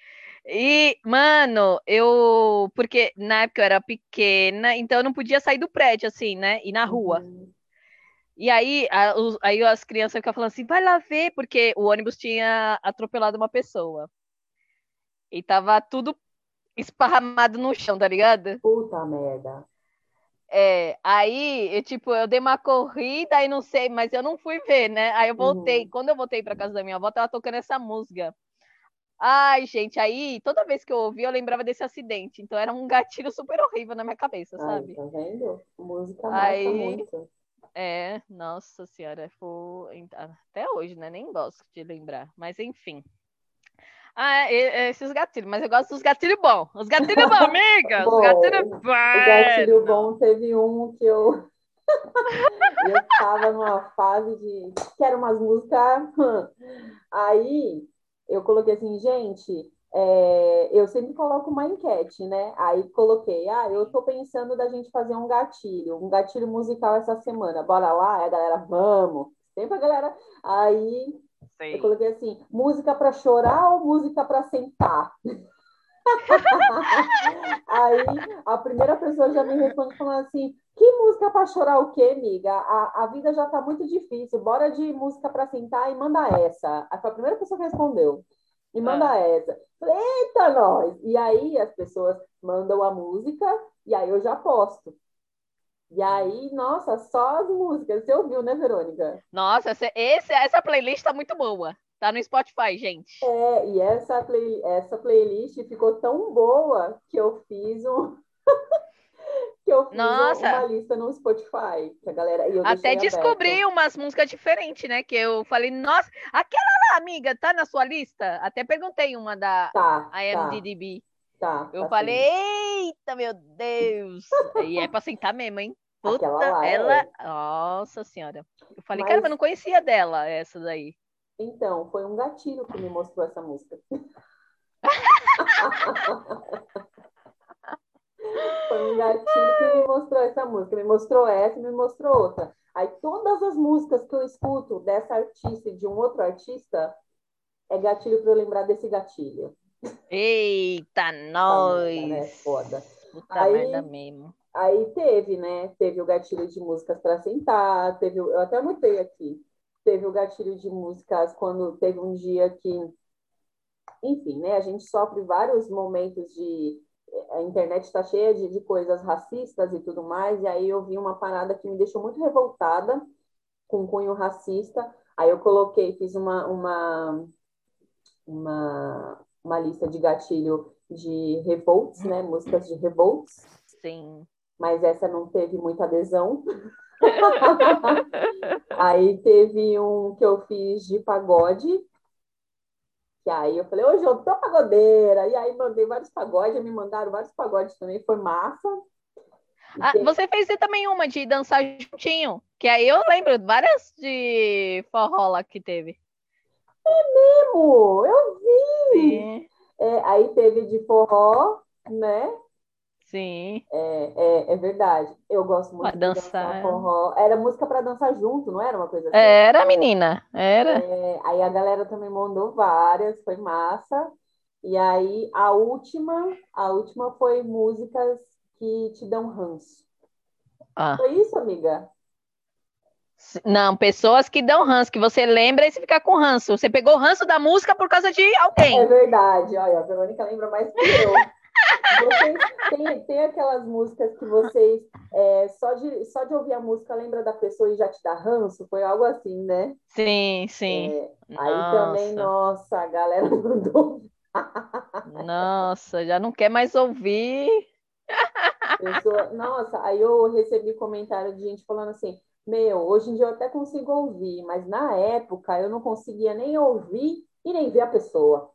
E, mano, eu. Porque na época eu era pequena, então eu não podia sair do prédio, assim, né? Ir na rua. Uhum. E aí, a, os, aí as crianças ficam falando assim, vai lá ver, porque o ônibus tinha atropelado uma pessoa. E tava tudo esparramado no chão, tá ligado? Puta merda. É, aí, eu, tipo, eu dei uma corrida e não sei, mas eu não fui ver, né? Aí eu voltei. Uhum. Quando eu voltei pra casa da minha avó, tava tocando essa música. Ai, gente, aí toda vez que eu ouvia, eu lembrava desse acidente. Então era um gatilho super horrível na minha cabeça, sabe? Ai, tá vendo? Música aí, muito. É, nossa senhora, foi... até hoje, né? Nem gosto de lembrar. Mas enfim. Ah, esses gatilhos, mas eu gosto dos gatilhos bons. Os gatilhos bons, amiga! Bom, os gatilhos bons. O gatilho bom teve um que eu. eu estava numa fase de. Quero umas músicas. Aí eu coloquei assim, gente. É, eu sempre coloco uma enquete, né? Aí coloquei, ah, eu tô pensando da gente fazer um gatilho, um gatilho musical essa semana. Bora lá? Aí a galera, vamos. Sempre a galera. Aí Sei. Eu coloquei assim: música para chorar ou música para sentar? Aí a primeira pessoa já me responde falando assim: que música para chorar o quê, amiga? A, a vida já tá muito difícil, bora de música para sentar e manda essa. Foi a primeira pessoa que respondeu. E manda ah. essa. Falei, eita, nós! E aí as pessoas mandam a música e aí eu já posto. E aí, nossa, só as músicas. Você ouviu, né, Verônica? Nossa, esse, essa playlist tá muito boa. Tá no Spotify, gente. É, e essa, play, essa playlist ficou tão boa que eu fiz um. que eu fiz Nossa. uma lista no Spotify. Que a galera, Até descobri umas músicas diferentes, né? Que eu falei, nossa, aquela lá, amiga, tá na sua lista? Até perguntei uma da tá, IMDB. Tá. Tá, eu tá falei, sim. eita, meu Deus! e é pra sentar mesmo, hein? Puta, ela. É. Nossa senhora. Eu falei, Mas... caramba, eu não conhecia dela, essa daí. Então, foi um gatilho que me mostrou essa música. foi um gatilho que me mostrou essa música. Me mostrou essa e me mostrou outra. Aí todas as músicas que eu escuto dessa artista e de um outro artista é gatilho para eu lembrar desse gatilho. Eita, nós! Né? Foda. Puta aí, merda mesmo. Aí teve, né? Teve o gatilho de músicas para sentar, teve, eu até anotei aqui. Teve o gatilho de músicas quando teve um dia que, enfim, né? A gente sofre vários momentos de a internet está cheia de, de coisas racistas e tudo mais, e aí eu vi uma parada que me deixou muito revoltada com cunho racista. Aí eu coloquei, fiz uma, uma, uma uma lista de gatilho de revolts, né? Músicas de revolts. Sim. Mas essa não teve muita adesão. aí teve um que eu fiz de pagode. Que aí eu falei, hoje eu tô pagodeira. E aí mandei vários pagodes, me mandaram vários pagodes também, foi massa. Ah, você fez também uma de dançar juntinho, que aí eu lembro várias de forró lá que teve. É mesmo, eu vi. É, aí teve de forró, né? Sim. É, é, é verdade. Eu gosto muito de dançar. dançar forró. Era música para dançar junto, não era uma coisa assim? Era, menina. Era. É, aí a galera também mandou várias, foi massa. E aí a última, a última foi músicas que te dão ranço. Ah. Foi isso, amiga? Não, pessoas que dão ranço, que você lembra e você fica com ranço. Você pegou o ranço da música por causa de alguém. É verdade. Olha, a Verônica lembra mais que eu. Vocês, tem, tem aquelas músicas que vocês, é, só, de, só de ouvir a música, lembra da pessoa e já te dá ranço? Foi algo assim, né? Sim, sim. É, aí também, nossa, a galera mandou. nossa, já não quer mais ouvir. Pessoa, nossa, aí eu recebi comentário de gente falando assim: meu, hoje em dia eu até consigo ouvir, mas na época eu não conseguia nem ouvir e nem ver a pessoa.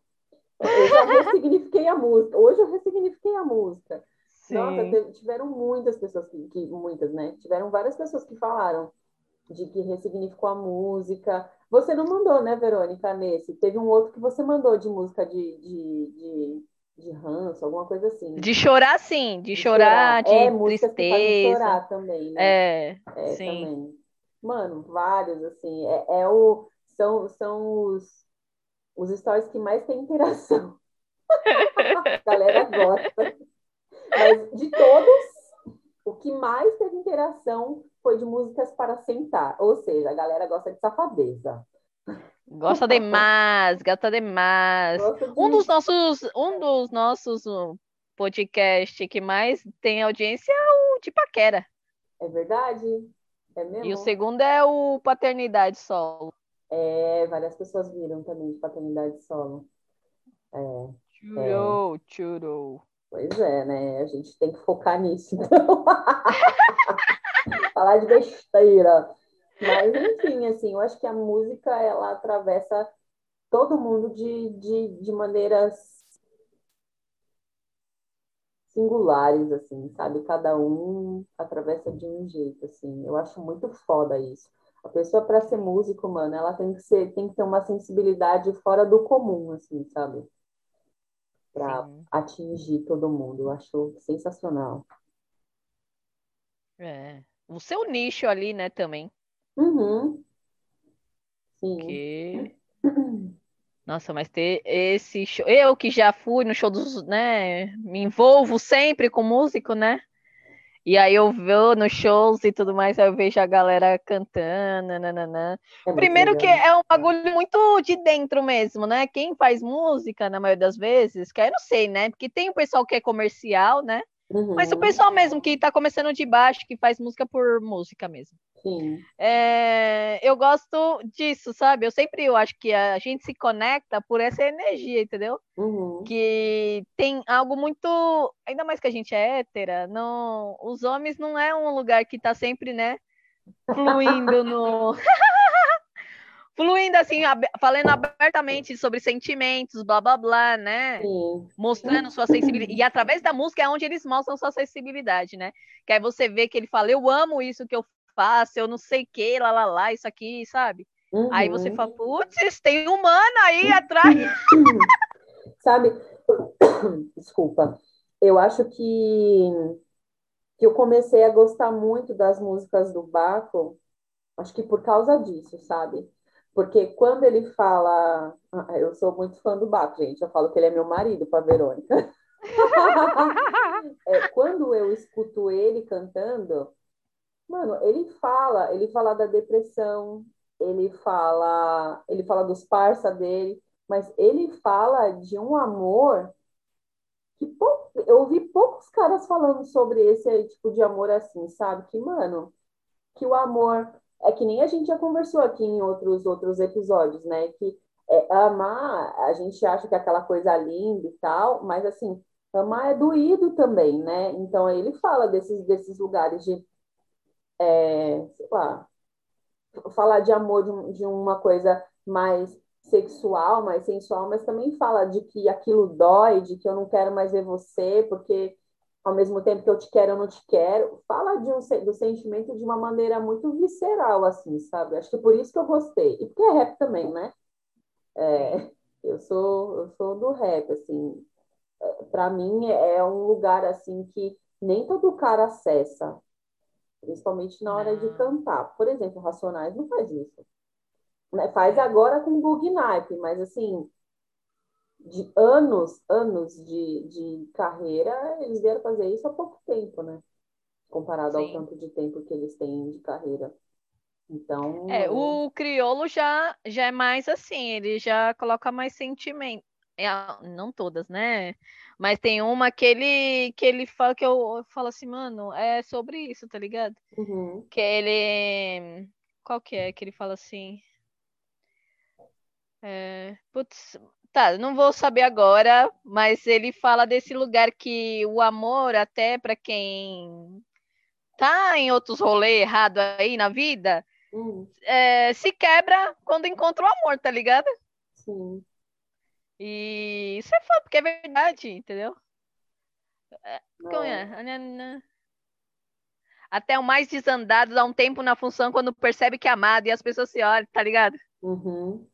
Eu já ressignifiquei a música. Hoje eu ressignifiquei a música. Sim. Nossa, tiveram muitas pessoas que, que, muitas, né? Tiveram várias pessoas que falaram de que ressignificou a música. Você não mandou, né, Verônica, nesse? Teve um outro que você mandou de música de, de, de de ranço, alguma coisa assim. De chorar, sim. De, de chorar, chorar, de é, tristeza. chorar também, né? É, é sim. Também. Mano, vários, assim. É, é, o, são, são os, os stories que mais tem interação. a galera gosta. Mas de todos, o que mais teve interação foi de músicas para sentar. Ou seja, a galera gosta de safadeza. Gosta demais, gosta demais. Gosta de... Um dos nossos, um dos nossos podcast que mais tem audiência é o de Paquera. É verdade. É mesmo. E o segundo é o Paternidade Solo. É, várias pessoas viram também de Paternidade Solo. É. Churou, é. churou. Pois é, né? A gente tem que focar nisso, então. Falar de besteira. Mas, enfim, assim, eu acho que a música, ela atravessa todo mundo de, de, de maneiras singulares, assim, sabe? Cada um atravessa de um jeito, assim. Eu acho muito foda isso. A pessoa, para ser músico, mano, ela tem que ser, tem que ter uma sensibilidade fora do comum, assim, sabe? Para atingir todo mundo. Eu acho sensacional. É. O seu nicho ali, né, também. Uhum. Sim. Que... Nossa, mas ter esse show. Eu que já fui no show dos, né? Me envolvo sempre com músico, né? E aí eu vou nos shows e tudo mais, aí eu vejo a galera cantando, nananã. É Primeiro que é um bagulho muito de dentro mesmo, né? Quem faz música, na maioria das vezes, que eu não sei, né? Porque tem o pessoal que é comercial, né? Uhum. Mas o pessoal mesmo que tá começando de baixo, que faz música por música mesmo. Sim. É, eu gosto disso, sabe? Eu sempre eu acho que a gente se conecta por essa energia, entendeu? Uhum. Que tem algo muito. Ainda mais que a gente é hétera, não... os homens não é um lugar que tá sempre, né? Fluindo no. fluindo assim, ab falando abertamente sobre sentimentos, blá blá blá, né? Sim. Mostrando sua sensibilidade. E através da música é onde eles mostram sua sensibilidade, né? Que aí você vê que ele fala, eu amo isso que eu faço, eu não sei o que, lá lá lá, isso aqui, sabe? Uhum. Aí você fala, putz, tem humano aí atrás. sabe? Desculpa. Eu acho que, que eu comecei a gostar muito das músicas do Baco, acho que por causa disso, sabe? Porque quando ele fala. Ah, eu sou muito fã do Baco, gente. Eu falo que ele é meu marido para Verônica. é, quando eu escuto ele cantando, mano, ele fala, ele fala da depressão, ele fala, ele fala dos parça dele, mas ele fala de um amor que pou... eu ouvi poucos caras falando sobre esse tipo de amor assim, sabe? Que, mano, que o amor é que nem a gente já conversou aqui em outros, outros episódios, né? Que é, amar, a gente acha que é aquela coisa linda e tal, mas assim, amar é doído também, né? Então ele fala desses, desses lugares de, é, sei lá, falar de amor de, de uma coisa mais sexual, mais sensual, mas também fala de que aquilo dói, de que eu não quero mais ver você, porque ao mesmo tempo que eu te quero, eu não te quero. Fala de um, do sentimento de uma maneira muito visceral, assim, sabe? Acho que por isso que eu gostei. E porque é rap também, né? É, eu sou eu sou do rap, assim. É, Para mim é um lugar assim que nem todo cara acessa, principalmente na hora de cantar. Por exemplo, Racionais não faz isso. Né? Faz agora com Bug Nipe, mas assim, de anos, anos de, de carreira, eles vieram fazer isso há pouco tempo, né? Comparado Sim. ao tanto de tempo que eles têm de carreira. Então. É, o criolo já, já é mais assim, ele já coloca mais sentimento. É, não todas, né? Mas tem uma que ele, que ele fala que eu, eu falo assim, mano, é sobre isso, tá ligado? Uhum. Que ele. Qual que é? Que ele fala assim. É, putz, Tá, não vou saber agora, mas ele fala desse lugar que o amor, até para quem tá em outros rolês errado aí na vida, hum. é, se quebra quando encontra o amor, tá ligado? Sim. E isso é foda, porque é verdade, entendeu? É. é? Até o mais desandado dá um tempo na função quando percebe que é amado e as pessoas se olham, tá ligado? Uhum.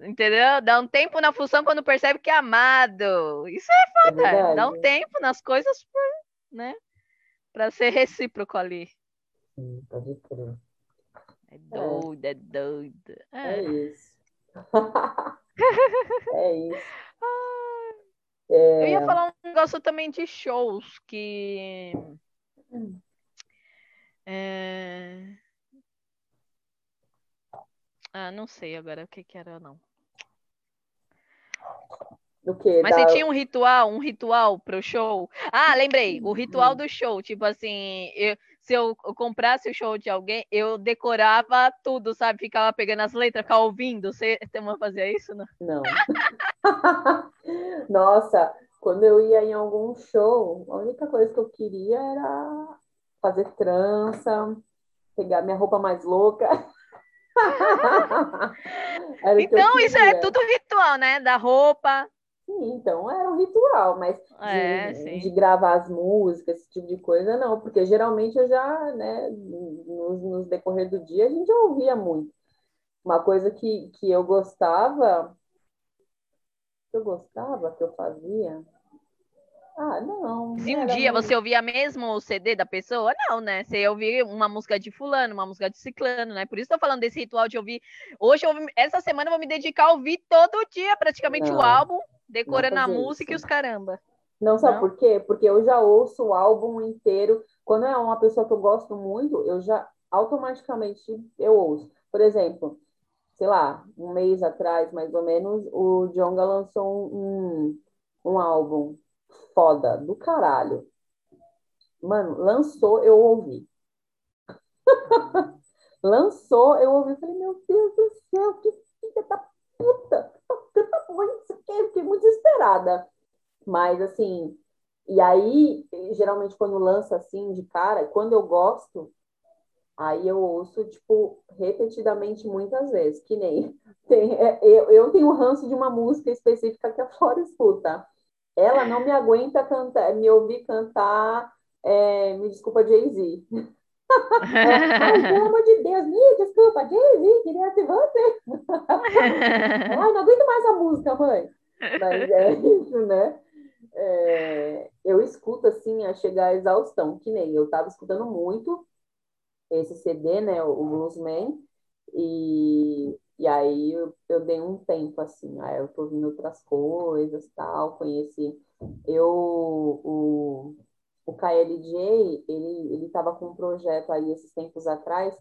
Entendeu? Dá um tempo na função quando percebe que é amado. Isso é foda. É Dá um tempo nas coisas, né? Pra ser recíproco ali. Sim, pode crer. É doido, é, é doido. É, é isso. é isso. É... Eu ia falar um negócio também de shows que. Hum. É... Ah, não sei agora o que, que era, não. Do? Mas da... você tinha um ritual, um ritual pro show? Ah, lembrei, o ritual do show. Tipo assim, eu, se eu comprasse o show de alguém, eu decorava tudo, sabe? Ficava pegando as letras, ficava ouvindo. Você também fazia isso, não? Não. Nossa, quando eu ia em algum show, a única coisa que eu queria era fazer trança, pegar minha roupa mais louca. então, isso é tudo ritual, né? Da roupa. Sim, então era um ritual, mas é, de, de, gravar as músicas, esse tipo de coisa, não, porque geralmente eu já, né, nos, nos decorrer do dia, a gente já ouvia muito. Uma coisa que, que eu gostava, que eu gostava, que eu fazia, ah, não. Se um dia muito... você ouvia mesmo o CD da pessoa, não, né? Você ouvia uma música de fulano, uma música de ciclano, né? Por isso estou falando desse ritual de ouvir. Hoje, essa semana, eu vou me dedicar a ouvir todo dia, praticamente, não, o álbum, decorando a música isso. e os caramba. Não, sabe não? por quê? Porque eu já ouço o álbum inteiro. Quando é uma pessoa que eu gosto muito, eu já automaticamente eu ouço. Por exemplo, sei lá, um mês atrás, mais ou menos, o Jonga lançou um, um álbum foda, do caralho. Mano, lançou, eu ouvi. lançou, eu ouvi. Falei, meu Deus do céu, que filha da puta. Canta muito, aqui. Fiquei muito desesperada. Mas, assim, e aí, geralmente, quando lança assim, de cara, quando eu gosto, aí eu ouço, tipo, repetidamente muitas vezes. Que nem. Tem, é, eu, eu tenho ranço de uma música específica que a Flora escuta. Ela não me aguenta cantar, me ouvir cantar, é, me desculpa, Jay-Z. Ai, pelo amor de Deus, me desculpa, Jay-Z, queria ser você. Ai, não aguento mais a música, mãe. Mas é isso, né? É, eu escuto assim a chegar à exaustão, que nem eu estava escutando muito esse CD, né, o Bluesman, e e aí eu, eu dei um tempo assim, aí eu tô ouvindo outras coisas, tal, conheci eu o, o KLJ, ele ele tava com um projeto aí esses tempos atrás,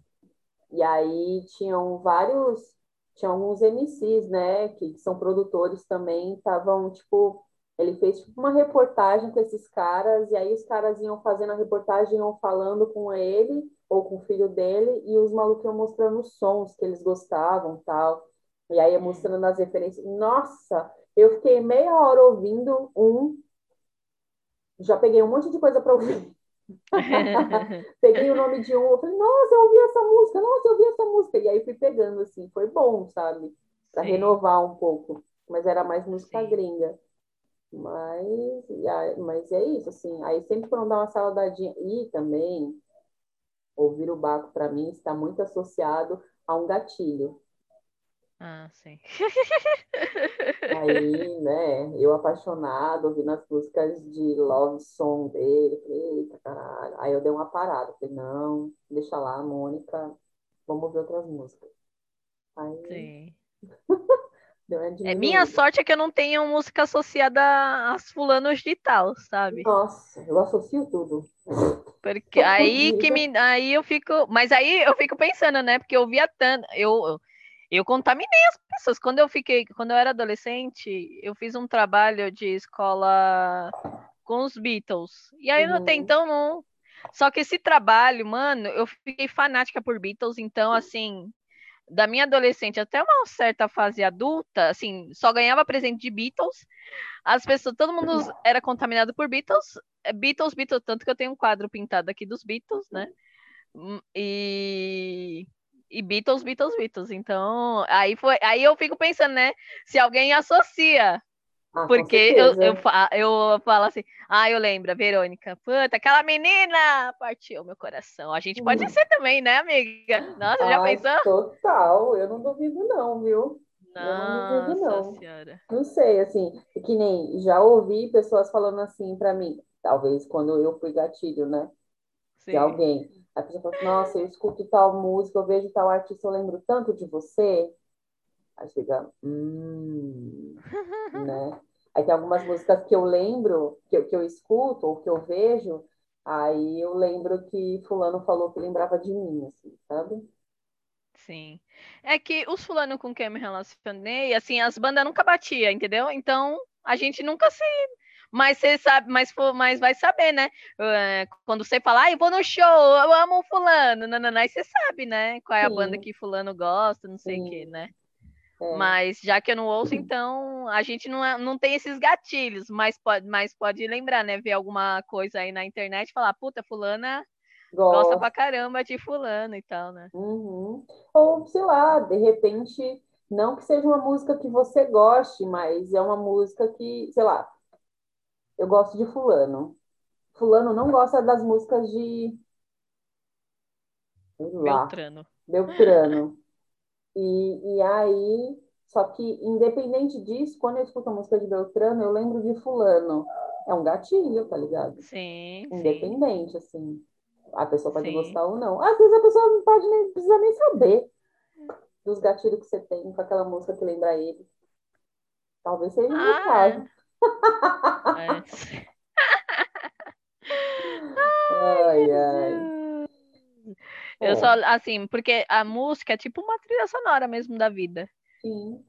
e aí tinham vários tinha alguns MCs, né, que, que são produtores também, estavam tipo ele fez tipo, uma reportagem com esses caras, e aí os caras iam fazendo a reportagem, iam falando com ele ou com o filho dele, e os malucos iam mostrando os sons que eles gostavam tal. E aí mostrando as referências. Nossa, eu fiquei meia hora ouvindo um. Já peguei um monte de coisa para ouvir. Peguei o nome de um, eu falei, nossa, eu ouvi essa música, nossa, eu ouvi essa música. E aí fui pegando, assim, foi bom, sabe? Para renovar um pouco. Mas era mais música Sim. gringa. Mas, mas é isso, assim. Aí sempre quando dá uma saudadinha. E também, ouvir o Baco, para mim, está muito associado a um gatilho. Ah, sim. Aí, né, eu apaixonado, ouvindo as músicas de love song dele, falei, eita caralho. Aí eu dei uma parada, falei, não, deixa lá, Mônica, vamos ouvir outras músicas. Aí... Sim. É minha sorte é que eu não tenho música associada às fulanos de tal, sabe? Nossa, eu associo tudo. Porque aí que me, aí eu fico, mas aí eu fico pensando, né? Porque eu via tanto, eu eu contaminei as pessoas. Quando eu fiquei, quando eu era adolescente, eu fiz um trabalho de escola com os Beatles. E aí uhum. até então não. Só que esse trabalho, mano, eu fiquei fanática por Beatles, então assim, da minha adolescente até uma certa fase adulta, assim, só ganhava presente de Beatles. As pessoas, todo mundo era contaminado por Beatles. É, Beatles, Beatles, tanto que eu tenho um quadro pintado aqui dos Beatles, né? Hum, e e Beatles, Beatles, Beatles. Então, aí foi, aí eu fico pensando, né, se alguém associa ah, Porque eu, eu, eu falo assim, ah, eu lembro, a Verônica, puta, aquela menina partiu meu coração. A gente pode hum. ser também, né, amiga? Nossa, Ai, já pensou? Total, eu não duvido não, viu? Nossa eu não duvido, não. Senhora. Não sei, assim, que nem já ouvi pessoas falando assim para mim, talvez quando eu fui gatilho, né? Sim. De alguém. A pessoa fala assim, nossa, eu escuto tal música, eu vejo tal artista, eu lembro tanto de você. Aí chega, hum, né? Aí tem algumas músicas que eu lembro, que eu, que eu escuto ou que eu vejo, aí eu lembro que fulano falou que lembrava de mim, assim, sabe? Sim. É que os fulano com quem eu me relacionei, assim, as bandas nunca batiam, entendeu? Então, a gente nunca se. Mas você sabe, mas, mas vai saber, né? Quando você fala, ah, eu vou no show, eu amo fulano, nananã, aí você sabe, né? Qual é a Sim. banda que fulano gosta, não sei o quê, né? É. Mas já que eu não ouço, então a gente não, é, não tem esses gatilhos, mas pode, mas pode lembrar, né? Ver alguma coisa aí na internet e falar, puta, fulana Gosta. gosta pra caramba de fulano e tal, né? Uhum. Ou, sei lá, de repente, não que seja uma música que você goste, mas é uma música que, sei lá, eu gosto de fulano. Fulano não gosta das músicas de. Beltrano. Beltrano. E, e aí, só que independente disso, quando eu escuto a música de Beltrano, eu lembro de fulano. É um gatilho, tá ligado? Sim. Independente, sim. assim. A pessoa pode Sim. gostar ou não. Às vezes a pessoa não pode nem precisa nem saber dos gatilhos que você tem com aquela música que lembra ele. Talvez seja ah, o caso. É. ai, ai. Eu é. só, assim, porque a música é tipo uma trilha sonora mesmo da vida. Sim.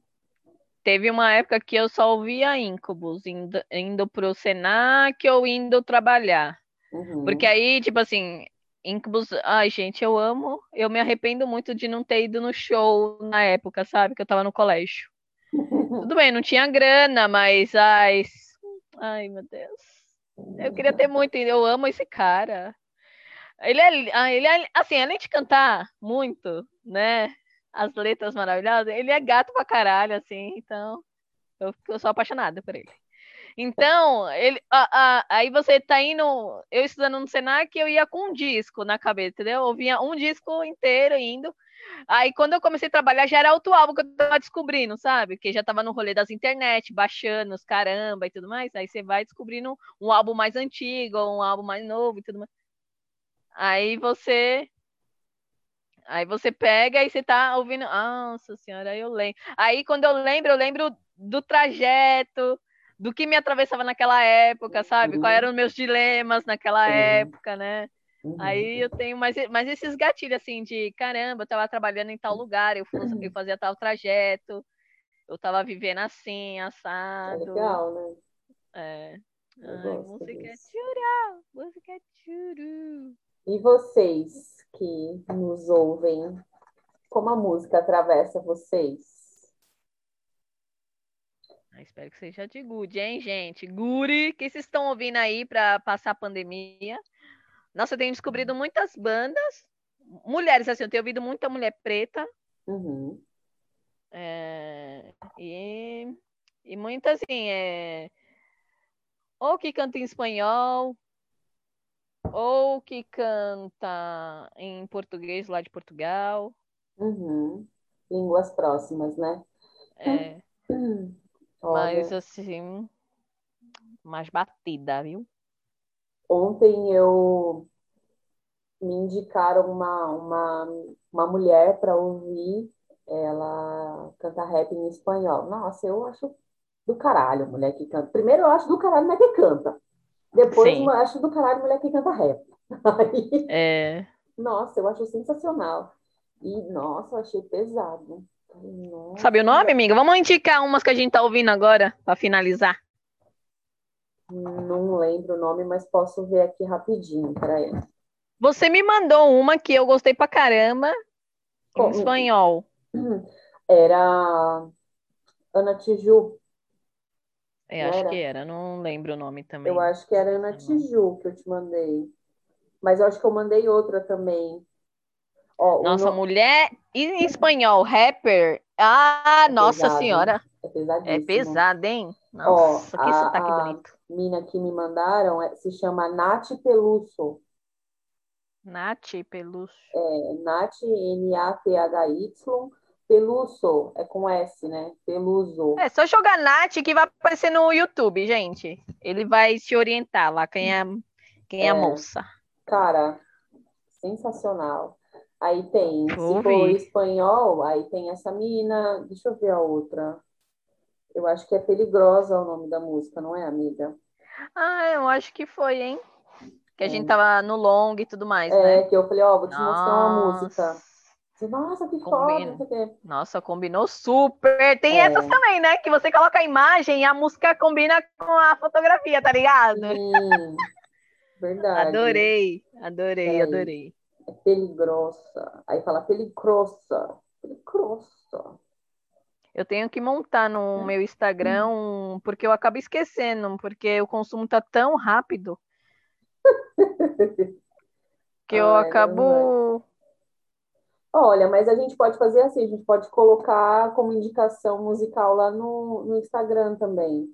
Teve uma época que eu só ouvia Incubus, indo, indo pro Senac ou indo trabalhar. Uhum. Porque aí, tipo assim, Incubus, ai, gente, eu amo. Eu me arrependo muito de não ter ido no show na época, sabe? Que eu tava no colégio. Tudo bem, não tinha grana, mas ai, ai, meu Deus. Eu queria ter muito, eu amo esse cara. Ele é, ah, ele é, assim, além de cantar muito, né? As letras maravilhosas, ele é gato pra caralho, assim, então eu, eu sou apaixonada por ele. Então, ele, a, a, aí você tá indo, eu estudando no Senac, eu ia com um disco na cabeça, entendeu? Eu vinha um disco inteiro indo. Aí quando eu comecei a trabalhar, já era outro álbum que eu tava descobrindo, sabe? Que já tava no rolê das internet, baixando os caramba e tudo mais. Aí você vai descobrindo um álbum mais antigo, um álbum mais novo e tudo mais. Aí você. Aí você pega e você tá ouvindo. Nossa senhora, aí eu lembro. Aí quando eu lembro, eu lembro do trajeto, do que me atravessava naquela época, sabe? Uhum. Quais eram os meus dilemas naquela uhum. época, né? Uhum. Aí eu tenho mais, mais esses gatilhos, assim, de caramba, eu tava trabalhando em tal lugar, eu, eu fazia tal trajeto, eu tava vivendo assim, assado. É legal, né? É. Ai, música é tchuru, música é tchuru. E vocês que nos ouvem, como a música atravessa vocês? Ah, espero que seja de good, hein, gente? Guri, que vocês estão ouvindo aí para passar a pandemia. Nossa, eu tenho descobrido muitas bandas. Mulheres, assim, eu tenho ouvido muita mulher preta. Uhum. É, e, e muitas, assim, é, ou que canta em espanhol, ou que canta em português lá de Portugal. Uhum. Línguas próximas, né? É. Mas assim, mais batida, viu? Ontem eu me indicaram uma, uma, uma mulher para ouvir ela cantar rap em espanhol. Nossa, eu acho do caralho mulher que canta. Primeiro eu acho do caralho mulher que canta. Depois Sim. eu acho do caralho mulher que canta rap. Aí, é. Nossa, eu acho sensacional. E, nossa, eu achei pesado. Nossa. Sabe o nome, amiga? Vamos indicar umas que a gente tá ouvindo agora, para finalizar. Não lembro o nome, mas posso ver aqui rapidinho, peraí. Você me mandou uma que eu gostei pra caramba, em espanhol. Era Ana Tiju. É, acho era? que era, não lembro o nome também. Eu acho que era Ana Tiju que eu te mandei. Mas eu acho que eu mandei outra também. Ó, nossa, no... mulher em espanhol, rapper. Ah, é nossa pesado, senhora. É pesadíssimo. É pesado, hein? Nossa, Ó, que a, sotaque a bonito. Mina que me mandaram é, se chama Nath Peluso. Nath Peluso. É, Nath, N-A-T-H-Y, Peluso, é com S, né? Peluso. É só jogar Nath que vai aparecer no YouTube, gente. Ele vai te orientar lá quem é, quem é, é a moça. Cara, sensacional. Aí tem, Vou se for espanhol, aí tem essa mina. Deixa eu ver a outra. Eu acho que é Peligrosa o nome da música, não é, amiga? Ah, eu acho que foi, hein? Que a É. gente tava no long e tudo mais, É, né? que eu falei, ó, vou te mostrar uma música. Nossa. Nossa, que foda, Combina. quê. Nossa, combinou super. Tem É. essas também, né? Que você coloca a imagem e a música combina com a fotografia, tá ligado? Sim, verdade. Adorei, adorei, Peraí. adorei. É peligrosa. Aí fala peligrosa. Peligrosa. Eu tenho que montar no meu Instagram, um- porque eu acabo esquecendo, porque o consumo tá tão rápido que eu Ah, é acabo. Olha, mas a gente pode fazer assim, a gente pode colocar como indicação musical lá no, no Instagram também.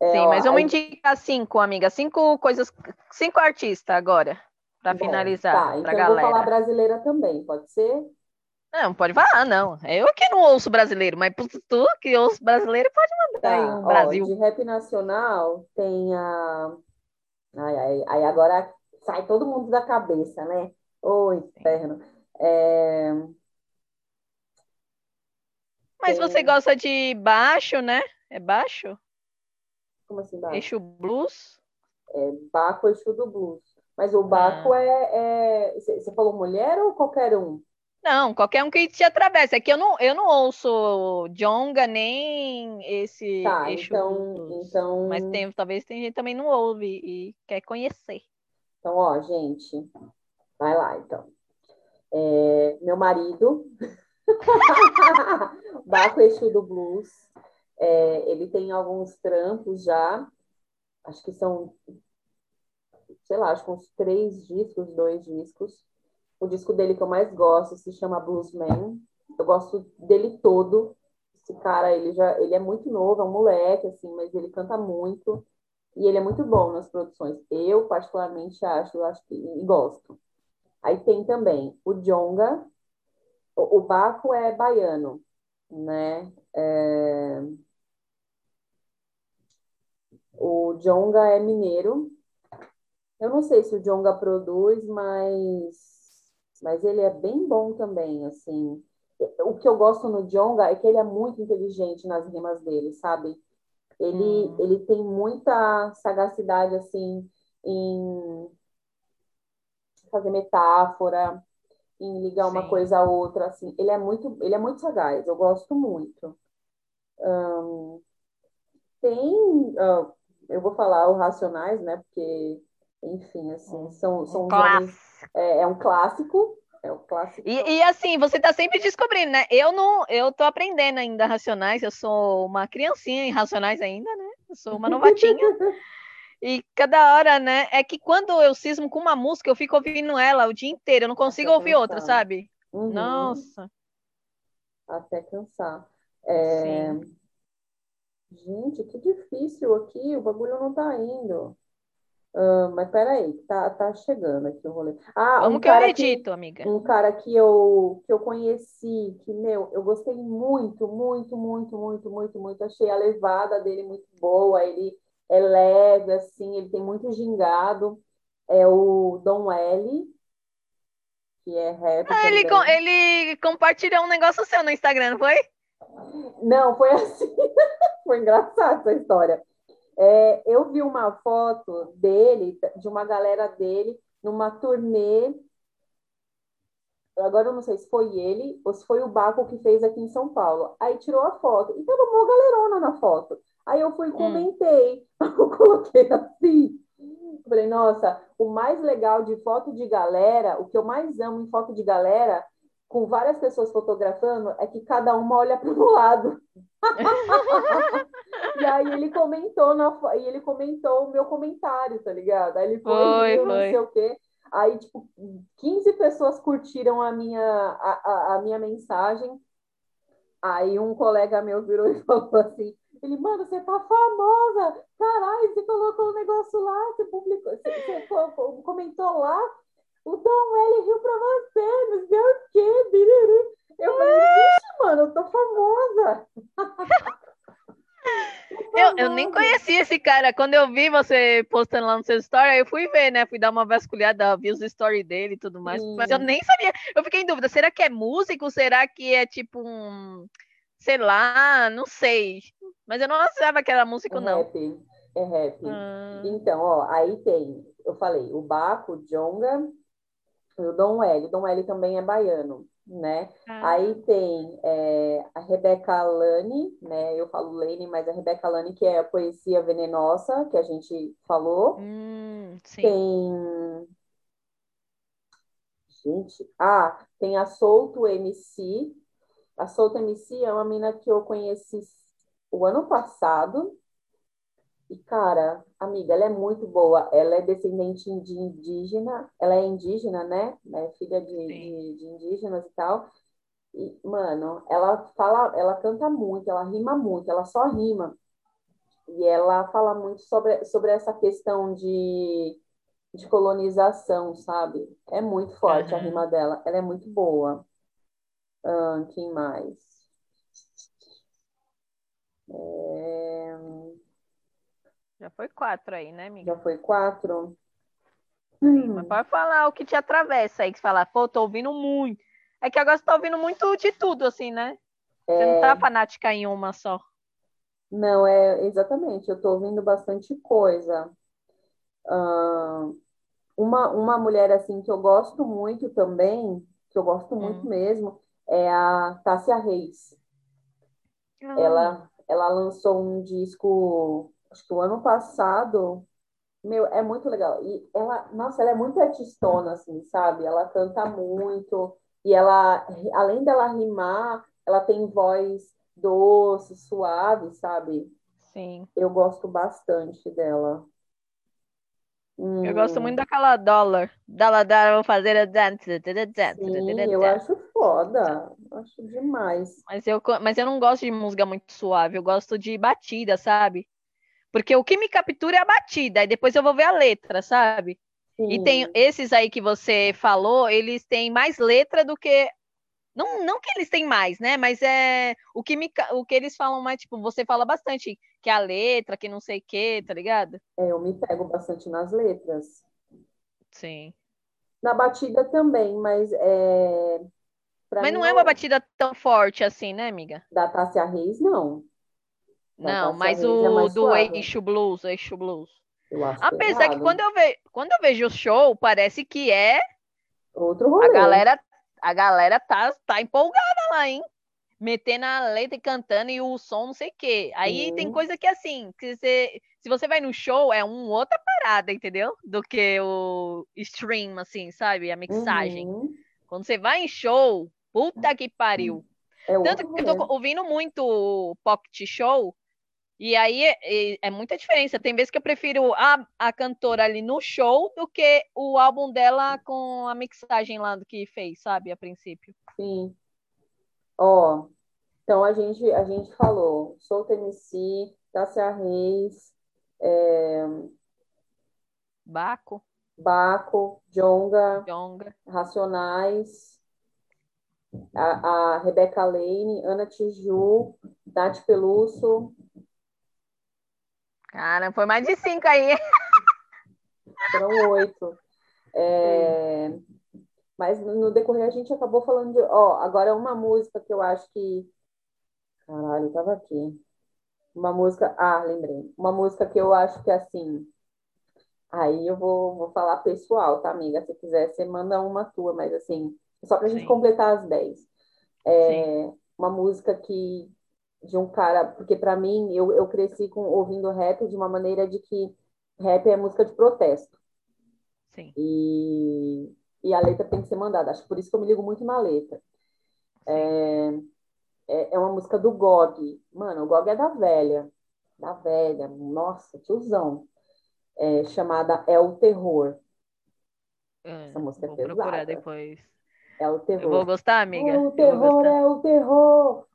É, Sim, ó, mas vamos aí- indicar cinco, amiga. Cinco coisas, cinco artistas agora, Bom, finalizar, Tá, então eu vou falar galera. brasileira também, pode ser? Não, pode falar, não. Eu que não ouço brasileiro, mas tu que ouço brasileiro pode mandar aí Tá, um ó, Brasil. de rap nacional tem a. Ai, ai, aí agora sai todo mundo da cabeça, né? Ô, inferno. É, Mas tem- você gosta de baixo, né? É baixo? Como assim, Baco? Eixo blues? Baco, Exu do Blues. Mas o Baco Ah. é. é- você falou mulher ou qualquer um? Não, qualquer um que te atravesse. É que eu não, eu não ouço Jonga nem esse Tá, eixo então, então, Mas tem, talvez tem gente que também não ouve e quer conhecer. então, ó, gente, vai lá, então. É, meu marido, Baco Exu do Blues, é, ele tem alguns trampos já, acho que são, sei lá, acho que uns três discos, dois discos. O disco dele que eu mais gosto se chama Bluesman. Eu gosto dele todo. Esse cara, ele já, ele é muito novo, é um moleque, assim, mas ele canta muito. E ele é muito bom nas produções. Eu, particularmente, acho, acho que, e gosto. Aí tem também o Jonga. O, o Baco é baiano, né? É, O Jonga é mineiro. Eu não sei se o Jonga produz, mas mas ele é bem bom também, assim. O que eu gosto no Jonga é que ele é muito inteligente nas rimas dele, sabe? Ele, Hum. ele tem muita sagacidade, assim, em fazer metáfora, em ligar uma Sim. coisa a outra, assim. Ele é muito, ele é muito sagaz, eu gosto muito. Ahn, tem, ah, eu vou falar o Racionais, né? Porque, enfim, assim, são, são Um é, é um clássico, é um clássico. E, e assim, você tá sempre descobrindo, né? Eu não, eu tô aprendendo ainda Racionais, eu sou uma criancinha em Racionais ainda, né? Eu sou uma novatinha. E cada hora, né? É que quando eu cismo com uma música, eu fico ouvindo ela o dia inteiro, eu não consigo Até ouvir outra, cansar. sabe? Uhum, Nossa, até cansar. É. Gente, que difícil aqui, o bagulho não tá indo. Ah, mas peraí, tá, tá chegando aqui o rolê. Ah, Como um que eu cara que, amiga? um cara que eu, que eu conheci, que, meu, eu gostei muito, muito, muito, muito, muito, muito. Achei a levada dele muito boa, ele é leve, assim, ele tem muito gingado. É o Dom L, que é rap Ah, ele, com- ele compartilhou um negócio seu no Instagram, não foi? Não, foi assim. Foi engraçado essa história. É, eu vi uma foto dele, de uma galera dele, numa turnê. Agora eu não sei se foi ele ou se foi o Baco que fez aqui em São Paulo. Aí tirou a foto. E tava uma galerona na foto. Aí eu fui e comentei. Eu coloquei assim. Falei, nossa, o mais legal de foto de galera, o que eu mais amo em foto de galera, com várias pessoas fotografando, é que cada uma olha para o lado. E aí ele comentou na, e ele comentou o meu comentário, tá ligado? Aí ele foi, Foi, não sei o quê. Aí, tipo, 15 pessoas curtiram a minha, a, a, a minha mensagem. Aí um colega meu virou e falou assim: ele, mano, você tá famosa! Caralho, você colocou um negócio lá, você publicou, você, você co- co- comentou lá, o Dom L riu pra você, não sei o quê, biriri. Eu falei, vixe, mano, eu tô famosa. Eu, eu nem conhecia esse cara. Quando eu vi você postando lá no seu story, eu fui ver, né? Fui dar uma vasculhada, vi os stories dele e tudo mais. Mas eu nem sabia. Eu fiquei em dúvida: será que é músico? Será que é tipo um. Sei lá, não sei. Mas eu não achava que era músico, é não. Rap. É rap. Ah. Então, ó, aí tem, eu falei, o Baco, o Jonga, o Dom L. O Dom L também é baiano né? Ah. Aí tem é, a Rebeca Lane, né? Eu falo Lane, mas a Rebeca Lane, que é a Poesia Venenosa, que a gente falou. Hum, tem. Gente, ah, tem a Solto MC. A Solto MC é uma mina que eu conheci o ano passado, e, cara, amiga, ela é muito boa. Ela é descendente de indígena, ela é indígena, né? É filha de, de, de, indígenas e tal. E, mano, ela fala, ela canta muito, ela rima muito, ela só rima. E ela fala muito sobre, sobre essa questão de, de colonização, sabe? É muito forte uhum. a rima dela, ela é muito boa. Ah, quem mais? É... Já foi quatro aí, né, amiga? Já foi quatro? Sim, mas pode falar o que te atravessa aí, que você fala, pô, tô ouvindo muito. É que agora você tá ouvindo muito de tudo, assim, né? Você é... não tá fanática em uma só. Não, é exatamente, eu tô ouvindo bastante coisa. Uh, uma, uma mulher, assim, que eu gosto muito também, que eu gosto muito hum. mesmo, é a Tássia Reis. Ah. Ela, ela lançou um disco acho que o ano passado, meu, é muito legal. E ela, nossa, ela é muito artistona, assim, sabe? Ela canta muito, e ela, além dela rimar, ela tem voz doce, suave, sabe? Sim. Eu gosto bastante dela. Hum. Eu gosto muito daquela dólar. Dólar, dólar, vou fazer a dance. Sim, eu acho foda. Acho demais. Mas eu, mas eu não gosto de música muito suave. Eu gosto de batida, sabe? Porque o que me captura é a batida, e depois eu vou ver a letra, sabe? Sim. E tem esses aí que você falou, eles têm mais letra do que. Não, não que eles têm mais, né? Mas é o que, me, o que eles falam mais, tipo, você fala bastante que a letra, que não sei o quê, tá ligado? É, eu me pego bastante nas letras. Sim. Na batida também, mas é. mas não é uma batida tão forte assim, né, amiga? Da Tássia Reis, não. Não, mas é o é do Eixo Blues, Eixo Blues. Apesar que quando eu, ve... quando eu vejo o show, parece que é. Outro rolê. A galera, a galera tá, tá empolgada lá, hein? Metendo a letra e cantando e o som, não sei o quê. Aí Sim. tem coisa que assim, que você, se você vai no show, é uma outra parada, entendeu? Do que o stream, assim, sabe? A mixagem. Uhum. Quando você vai em show, puta que pariu. É Tanto que eu tô ouvindo muito Pocket Show, e aí é, é, muita diferença. Tem vezes que eu prefiro a, a cantora ali no show do que o álbum dela com a mixagem lá do que fez, sabe, a princípio. Sim. Ó, oh, então a gente, a gente falou Solta MC, Tássia Reis, é... Baco. Baco, Jonga, Jonga. Racionais, a, a Rebeca Lane, Ana Tiju, Tati Peluso, Cara, foi mais de cinco aí. Foram oito. É... Mas no decorrer a gente acabou falando de. Ó, agora uma música que eu acho que. Caralho, tava aqui. Uma música. Ah, lembrei. Uma música que eu acho que assim. Aí eu vou, vou falar pessoal, tá, amiga? Se quiser, você manda uma tua, mas assim, só pra Sim. gente completar as dez. É, uma música que de um cara, porque para mim eu, eu cresci com ouvindo rap de uma maneira de que rap é música de protesto. Sim. E, e a letra tem que ser mandada. Acho que por isso que eu me ligo muito na letra. É, é, é, uma música do Gog. Mano, o Gog é da velha. Da velha. Nossa, tiozão. É, chamada É o Terror. É, Essa música é vou pesada. procurar depois. É o terror. Eu vou gostar, amiga. O terror é o terror.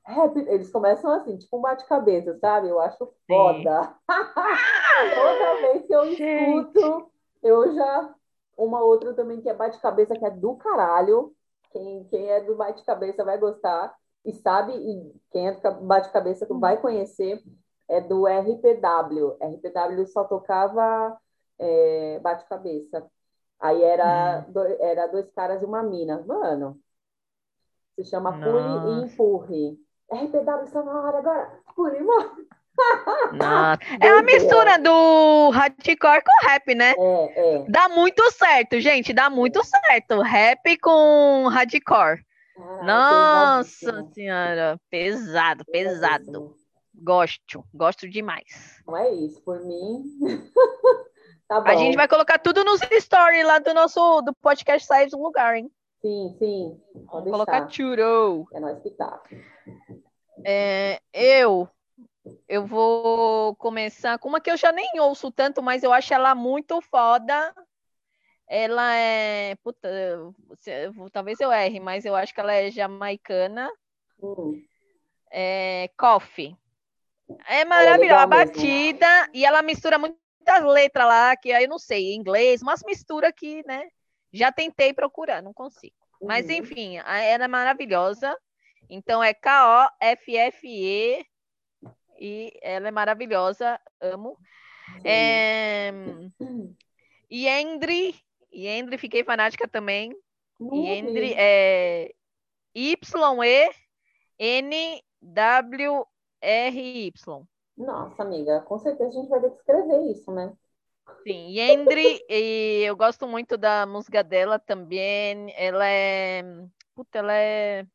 Eles começam assim, tipo um bate-cabeça, sabe? Eu acho foda. Toda vez que eu Gente. escuto, eu já. Uma outra também que é bate-cabeça, que é do caralho. Quem, quem é do bate-cabeça vai gostar e sabe, e quem é do bate-cabeça vai conhecer, é do RPW. RPW só tocava é, bate-cabeça. Aí era, uhum. do, era dois caras e uma mina. Mano, se chama Pule e Empurre. RPW está na hora agora. Pule. Nossa. É uma mistura do hardcore com rap, né? É, é. Dá muito certo, gente. Dá muito certo. Rap com hardcore. Nossa senhora. Pesado, pesado. Gosto, gosto demais. Não é isso, por mim. tá A gente vai colocar tudo nos stories lá do nosso do podcast Sai do Lugar, hein? Sim, sim. Vamos colocar churro. É nós que tá. É, eu eu vou começar com uma que eu já nem ouço tanto, mas eu acho ela muito foda. Ela é. Puta, talvez eu erre, mas eu acho que ela é jamaicana. Hum. É, Coffee. É maravilhosa, a batida, e ela mistura muitas letras lá, que aí eu não sei, inglês, mas mistura que, né? Já tentei procurar, não consigo. Uhum. Mas enfim, ela é maravilhosa. Então é K-O-F-F-E e ela é maravilhosa, amo. É... Yendri, Yendri, fiquei fanática também. Uhum. Yendri é Y-E-N-W-R-Y. Nossa, amiga, com certeza a gente vai ter que escrever isso, né? Sim, Yendri, e eu gosto muito da música dela também. Ela é. Puta, ela é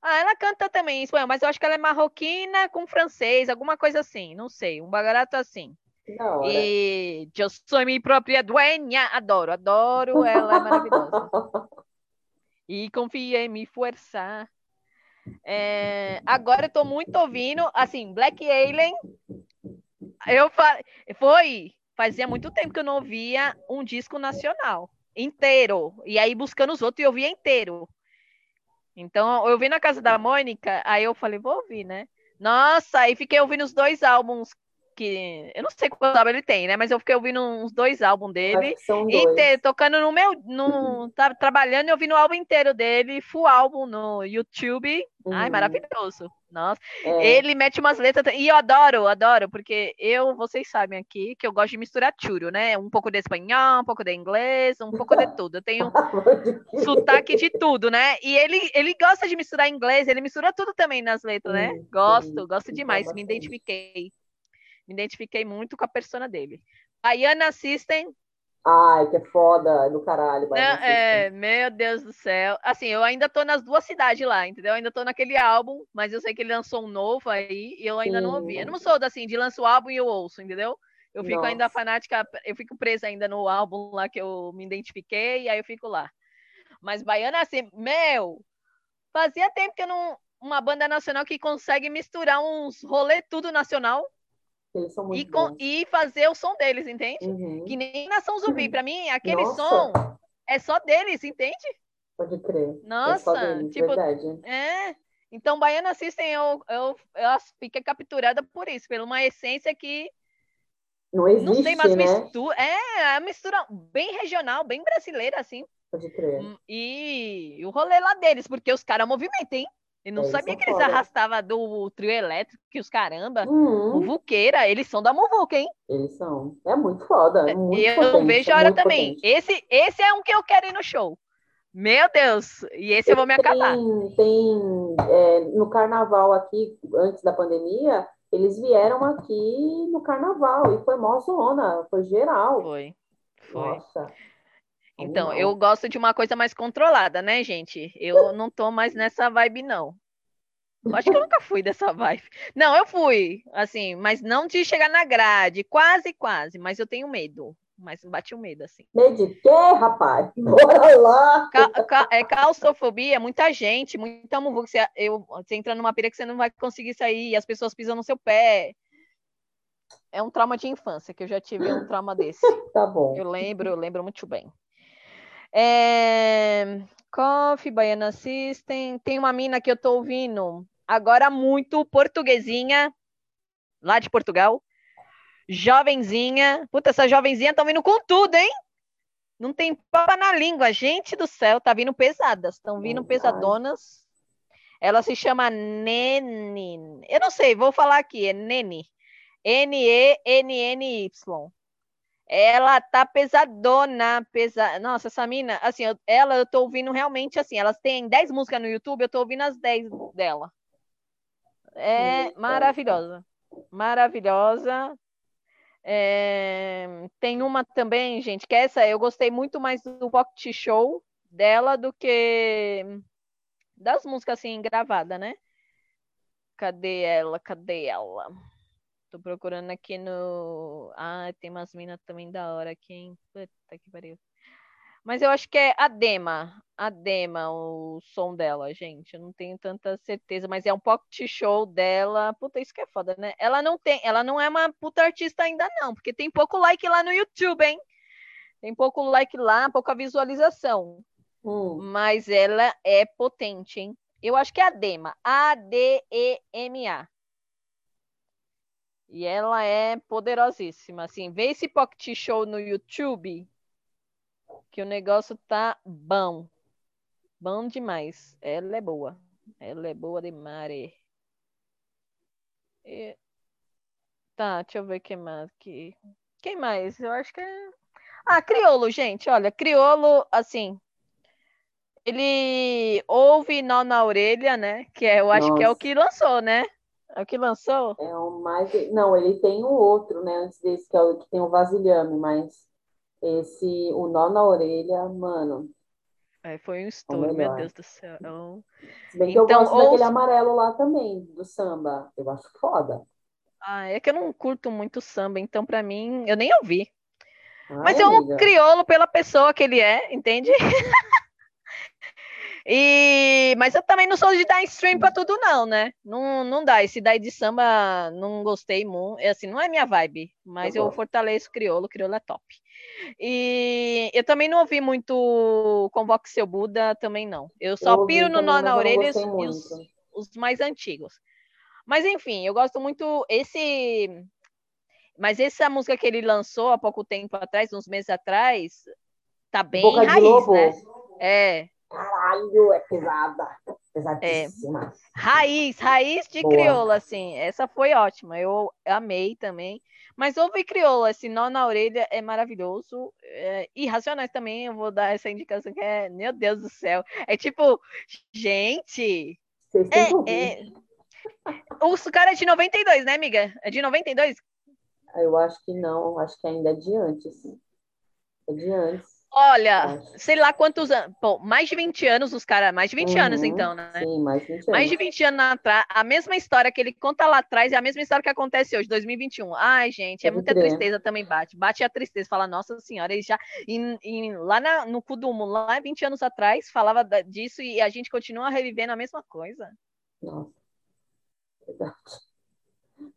ah, ela canta também em espanhol, mas eu acho que ela é marroquina com francês, alguma coisa assim, não sei, um bagarato assim. E eu sou minha própria dueña, adoro, adoro, ela é maravilhosa. e confia em me forçar. É, agora eu tô muito ouvindo, assim, Black Alien. Eu fa... foi, fazia muito tempo que eu não ouvia um disco nacional inteiro. E aí buscando os outros e eu ouvia inteiro. Então, eu vi na casa da Mônica, aí eu falei, vou ouvir, né? Nossa, aí fiquei ouvindo os dois álbuns que. Eu não sei quantos álbuns ele tem, né? Mas eu fiquei ouvindo uns dois álbuns dele. Inteiro, tocando no meu. No, tá, trabalhando e ouvindo o álbum inteiro dele, full álbum no YouTube. Uhum. Ai, maravilhoso. Nossa. É. Ele mete umas letras. E eu adoro, adoro, porque eu, vocês sabem aqui, que eu gosto de misturar churo, né? Um pouco de espanhol, um pouco de inglês, um pouco de tudo. Eu tenho sotaque de tudo, né? E ele, ele gosta de misturar inglês, ele mistura tudo também nas letras, né? Gosto, gosto demais, me identifiquei. Me identifiquei muito com a persona dele. Baiana System. Ai, que foda do caralho. Não, é, meu Deus do céu. Assim, eu ainda tô nas duas cidades lá, entendeu? Eu ainda tô naquele álbum, mas eu sei que ele lançou um novo aí e eu ainda Sim. não ouvi. Eu não sou assim, de lançar o álbum e eu ouço, entendeu? Eu fico Nossa. ainda fanática, eu fico presa ainda no álbum lá que eu me identifiquei e aí eu fico lá. Mas Baiana, assim, meu, fazia tempo que eu não. Uma banda nacional que consegue misturar uns rolê tudo nacional eles são muito e, com, e fazer o som deles, entende? Uhum. Que nem Nação Zumbi. Para mim, aquele Nossa. som é só deles, entende? Pode crer. É Nossa, é deles, tipo, verdade. é. Então, Baiana System, eu, eu, eu fiquei capturada por isso, por uma essência que não existe, não sei mais né? mistura. É, a mistura bem regional, bem brasileira, assim. Pode crer. Hum, e, e o rolê lá deles, porque os caras movimentam, hein? Eu não sabia que eles arrastavam do trio elétrico, que os caramba, uhum. Muvuqueira, eles são da Muvuca, hein? Eles são. É muito foda. É muito eu potente, não vejo a hora também. Esse, esse é um que eu quero ir no show. Meu Deus! E esse eu vou me tem, acabar. Tem, é, no carnaval aqui, antes da pandemia, eles vieram aqui no carnaval e foi mó zona, foi geral. Foi. Foi. Nossa. Então, eu gosto de uma coisa mais controlada, né, gente? Eu não tô mais nessa vibe, não. Eu acho que eu nunca fui dessa vibe. Não, eu fui, assim, mas não de chegar na grade. Quase, quase, mas eu tenho medo. Mas bate o medo, assim. Medo de quê, rapaz? Bora lá! Ca, ca, é claustrofobia, é muita gente, muita muvuca. Você, eu, você entra numa pira que você não vai conseguir sair, e as pessoas pisam no seu pé. É um trauma de infância, que eu já tive um trauma desse. tá bom. Eu lembro, eu lembro muito bem. É... Coffee, Baiana System. Tem uma mina que eu tô ouvindo agora muito, portuguesinha, lá de Portugal. Jovenzinha. Puta, essa jovenzinha tá vindo com tudo, hein? Não tem papa na língua. Gente do céu, tá vindo pesadas. Estão vindo pesadonas. Ela se chama Nene. Eu não sei, vou falar aqui. É Nene. N-E-N-N-Y. Ela tá pesadona, pesa... Nossa, essa mina, assim, eu, ela eu tô ouvindo realmente assim, elas têm 10 músicas no YouTube, eu tô ouvindo as 10 dela. É maravilhosa. Maravilhosa. É... Tem uma também, gente, que é essa, eu gostei muito mais do Pocket Show dela do que das músicas assim gravadas, né? Cadê ela? Cadê ela? Tô procurando aqui no. Ah, tem umas minas também da hora aqui, hein? Puta que pariu. Mas eu acho que é a Dema. A Dema, o som dela, gente. Eu não tenho tanta certeza, mas é um pocket show dela. Puta, isso que é foda, né? Ela não tem, ela não é uma puta artista ainda, não, porque tem pouco like lá no YouTube, hein? Tem pouco like lá, pouca visualização. Hum. Mas ela é potente, hein? Eu acho que é a Dema. A-D-E-M-A. E ela é poderosíssima. Assim, vê esse pocket show no YouTube, que o negócio tá bom. Bom demais. Ela é boa. Ela é boa demais. E... Tá, deixa eu ver quem mais aqui. Quem mais? Eu acho que é. Ah, Criolo, gente. Olha, Criolo, assim. Ele ouve nó na orelha, né? Que é, eu acho Nossa. que é o que lançou, né? É o que lançou? É o mais. Não, ele tem o outro, né? Antes desse, que é o que tem o vasilhame, mas esse, o nó na orelha, mano. É, foi um é estouro, meu Deus do céu. Se bem que então, eu gosto ou... daquele amarelo lá também, do samba. Eu acho foda. Ah, é que eu não curto muito samba, então para mim, eu nem ouvi. Ai, Mas é um crioulo pela pessoa que ele é, entende? E, mas eu também não sou de dar stream para tudo, não, né? Não, não dá. Esse daí de samba não gostei muito. É assim, não é minha vibe, mas eu fortaleço o crioulo, o crioulo é top. E eu também não ouvi muito Convoque Seu Buda, também não. Eu só eu piro no nó na orelha e os, os mais antigos. Mas enfim, eu gosto muito esse. Mas essa música que ele lançou há pouco tempo atrás, uns meses atrás, tá bem Boca raiz, né? É, Caralho, é pesada. Pesadíssima. É. Raiz, raiz de Boa. crioula, assim. Essa foi ótima. Eu amei também. Mas ouve crioula, esse nó na orelha é maravilhoso. É, e Racionais também, eu vou dar essa indicação que é, meu Deus do céu. É tipo, gente. É, é... Os cara é de 92, né, amiga? É de 92? Eu acho que não, acho que ainda é de antes. É de antes. Olha, sei lá quantos anos. Bom, mais de 20 anos os caras. Mais de 20 uhum, anos, então, né? Sim, mais de 20 anos. Mais de 20 anos atrás. A mesma história que ele conta lá atrás é a mesma história que acontece hoje, 2021. Ai, gente, é muita crer. tristeza também bate. Bate a tristeza. Fala, nossa senhora, ele já. E, e lá na, no Kudumo, lá 20 anos atrás, falava disso e a gente continua revivendo a mesma coisa. Nossa. Verdade.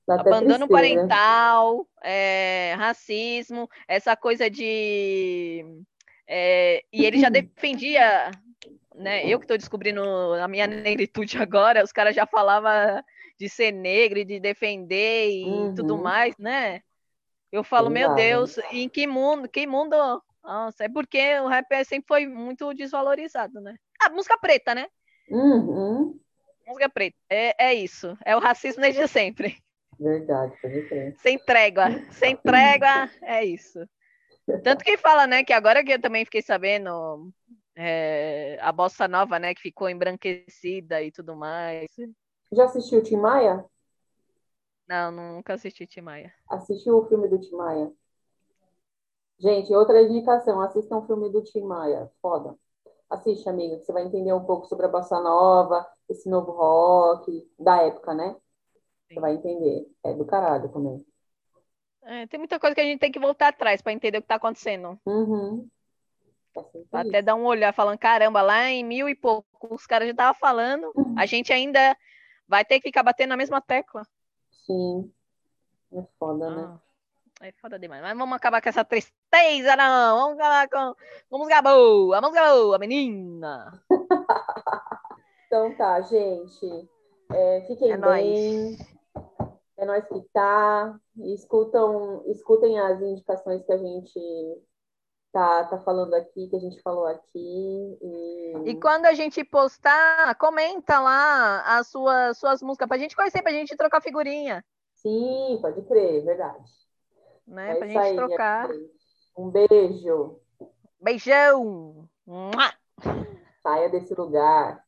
Abandono parental, é, racismo, essa coisa de é, e ele já defendia, né? Eu que estou descobrindo a minha negritude agora, os caras já falavam de ser negro e de defender e uhum. tudo mais, né? Eu falo, meu Deus, em que mundo, que mundo? Nossa, é porque o rap sempre foi muito desvalorizado, né? A ah, música preta, né? Uhum. Música preta, é, é isso. É o racismo desde sempre. Verdade, pode crer. Sem trégua, sem trégua, é isso. Tanto que fala, né, que agora que eu também fiquei sabendo é, a bossa nova, né, que ficou embranquecida e tudo mais. Já assistiu Tim Maia? Não, nunca assisti Tim Maia. Assistiu o filme do Tim Maia? Gente, outra indicação, assista um filme do Tim Maia, foda. Assiste, amiga, que você vai entender um pouco sobre a bossa nova, esse novo rock, da época, né? Sim. Você vai entender. É do caralho também. É, tem muita coisa que a gente tem que voltar atrás para entender o que está acontecendo. Uhum. Até dar um olhar falando, caramba, lá em mil e pouco, os caras já estavam falando, uhum. a gente ainda vai ter que ficar batendo na mesma tecla. Sim. É foda, né? ah, né? É foda demais. Mas vamos acabar com essa tristeza, não. Vamos acabar com, com música boa, a música boa, menina. então tá, gente. É, fiquem é bem. Nóis é nós que tá. Escutam, escutem as indicações que a gente tá, tá falando aqui, que a gente falou aqui. E, e quando a gente postar, comenta lá as suas, suas músicas pra gente conhecer, pra gente trocar figurinha. Sim, pode crer, verdade. Né? É pra gente aí, trocar. Um beijo. Beijão! Saia desse lugar.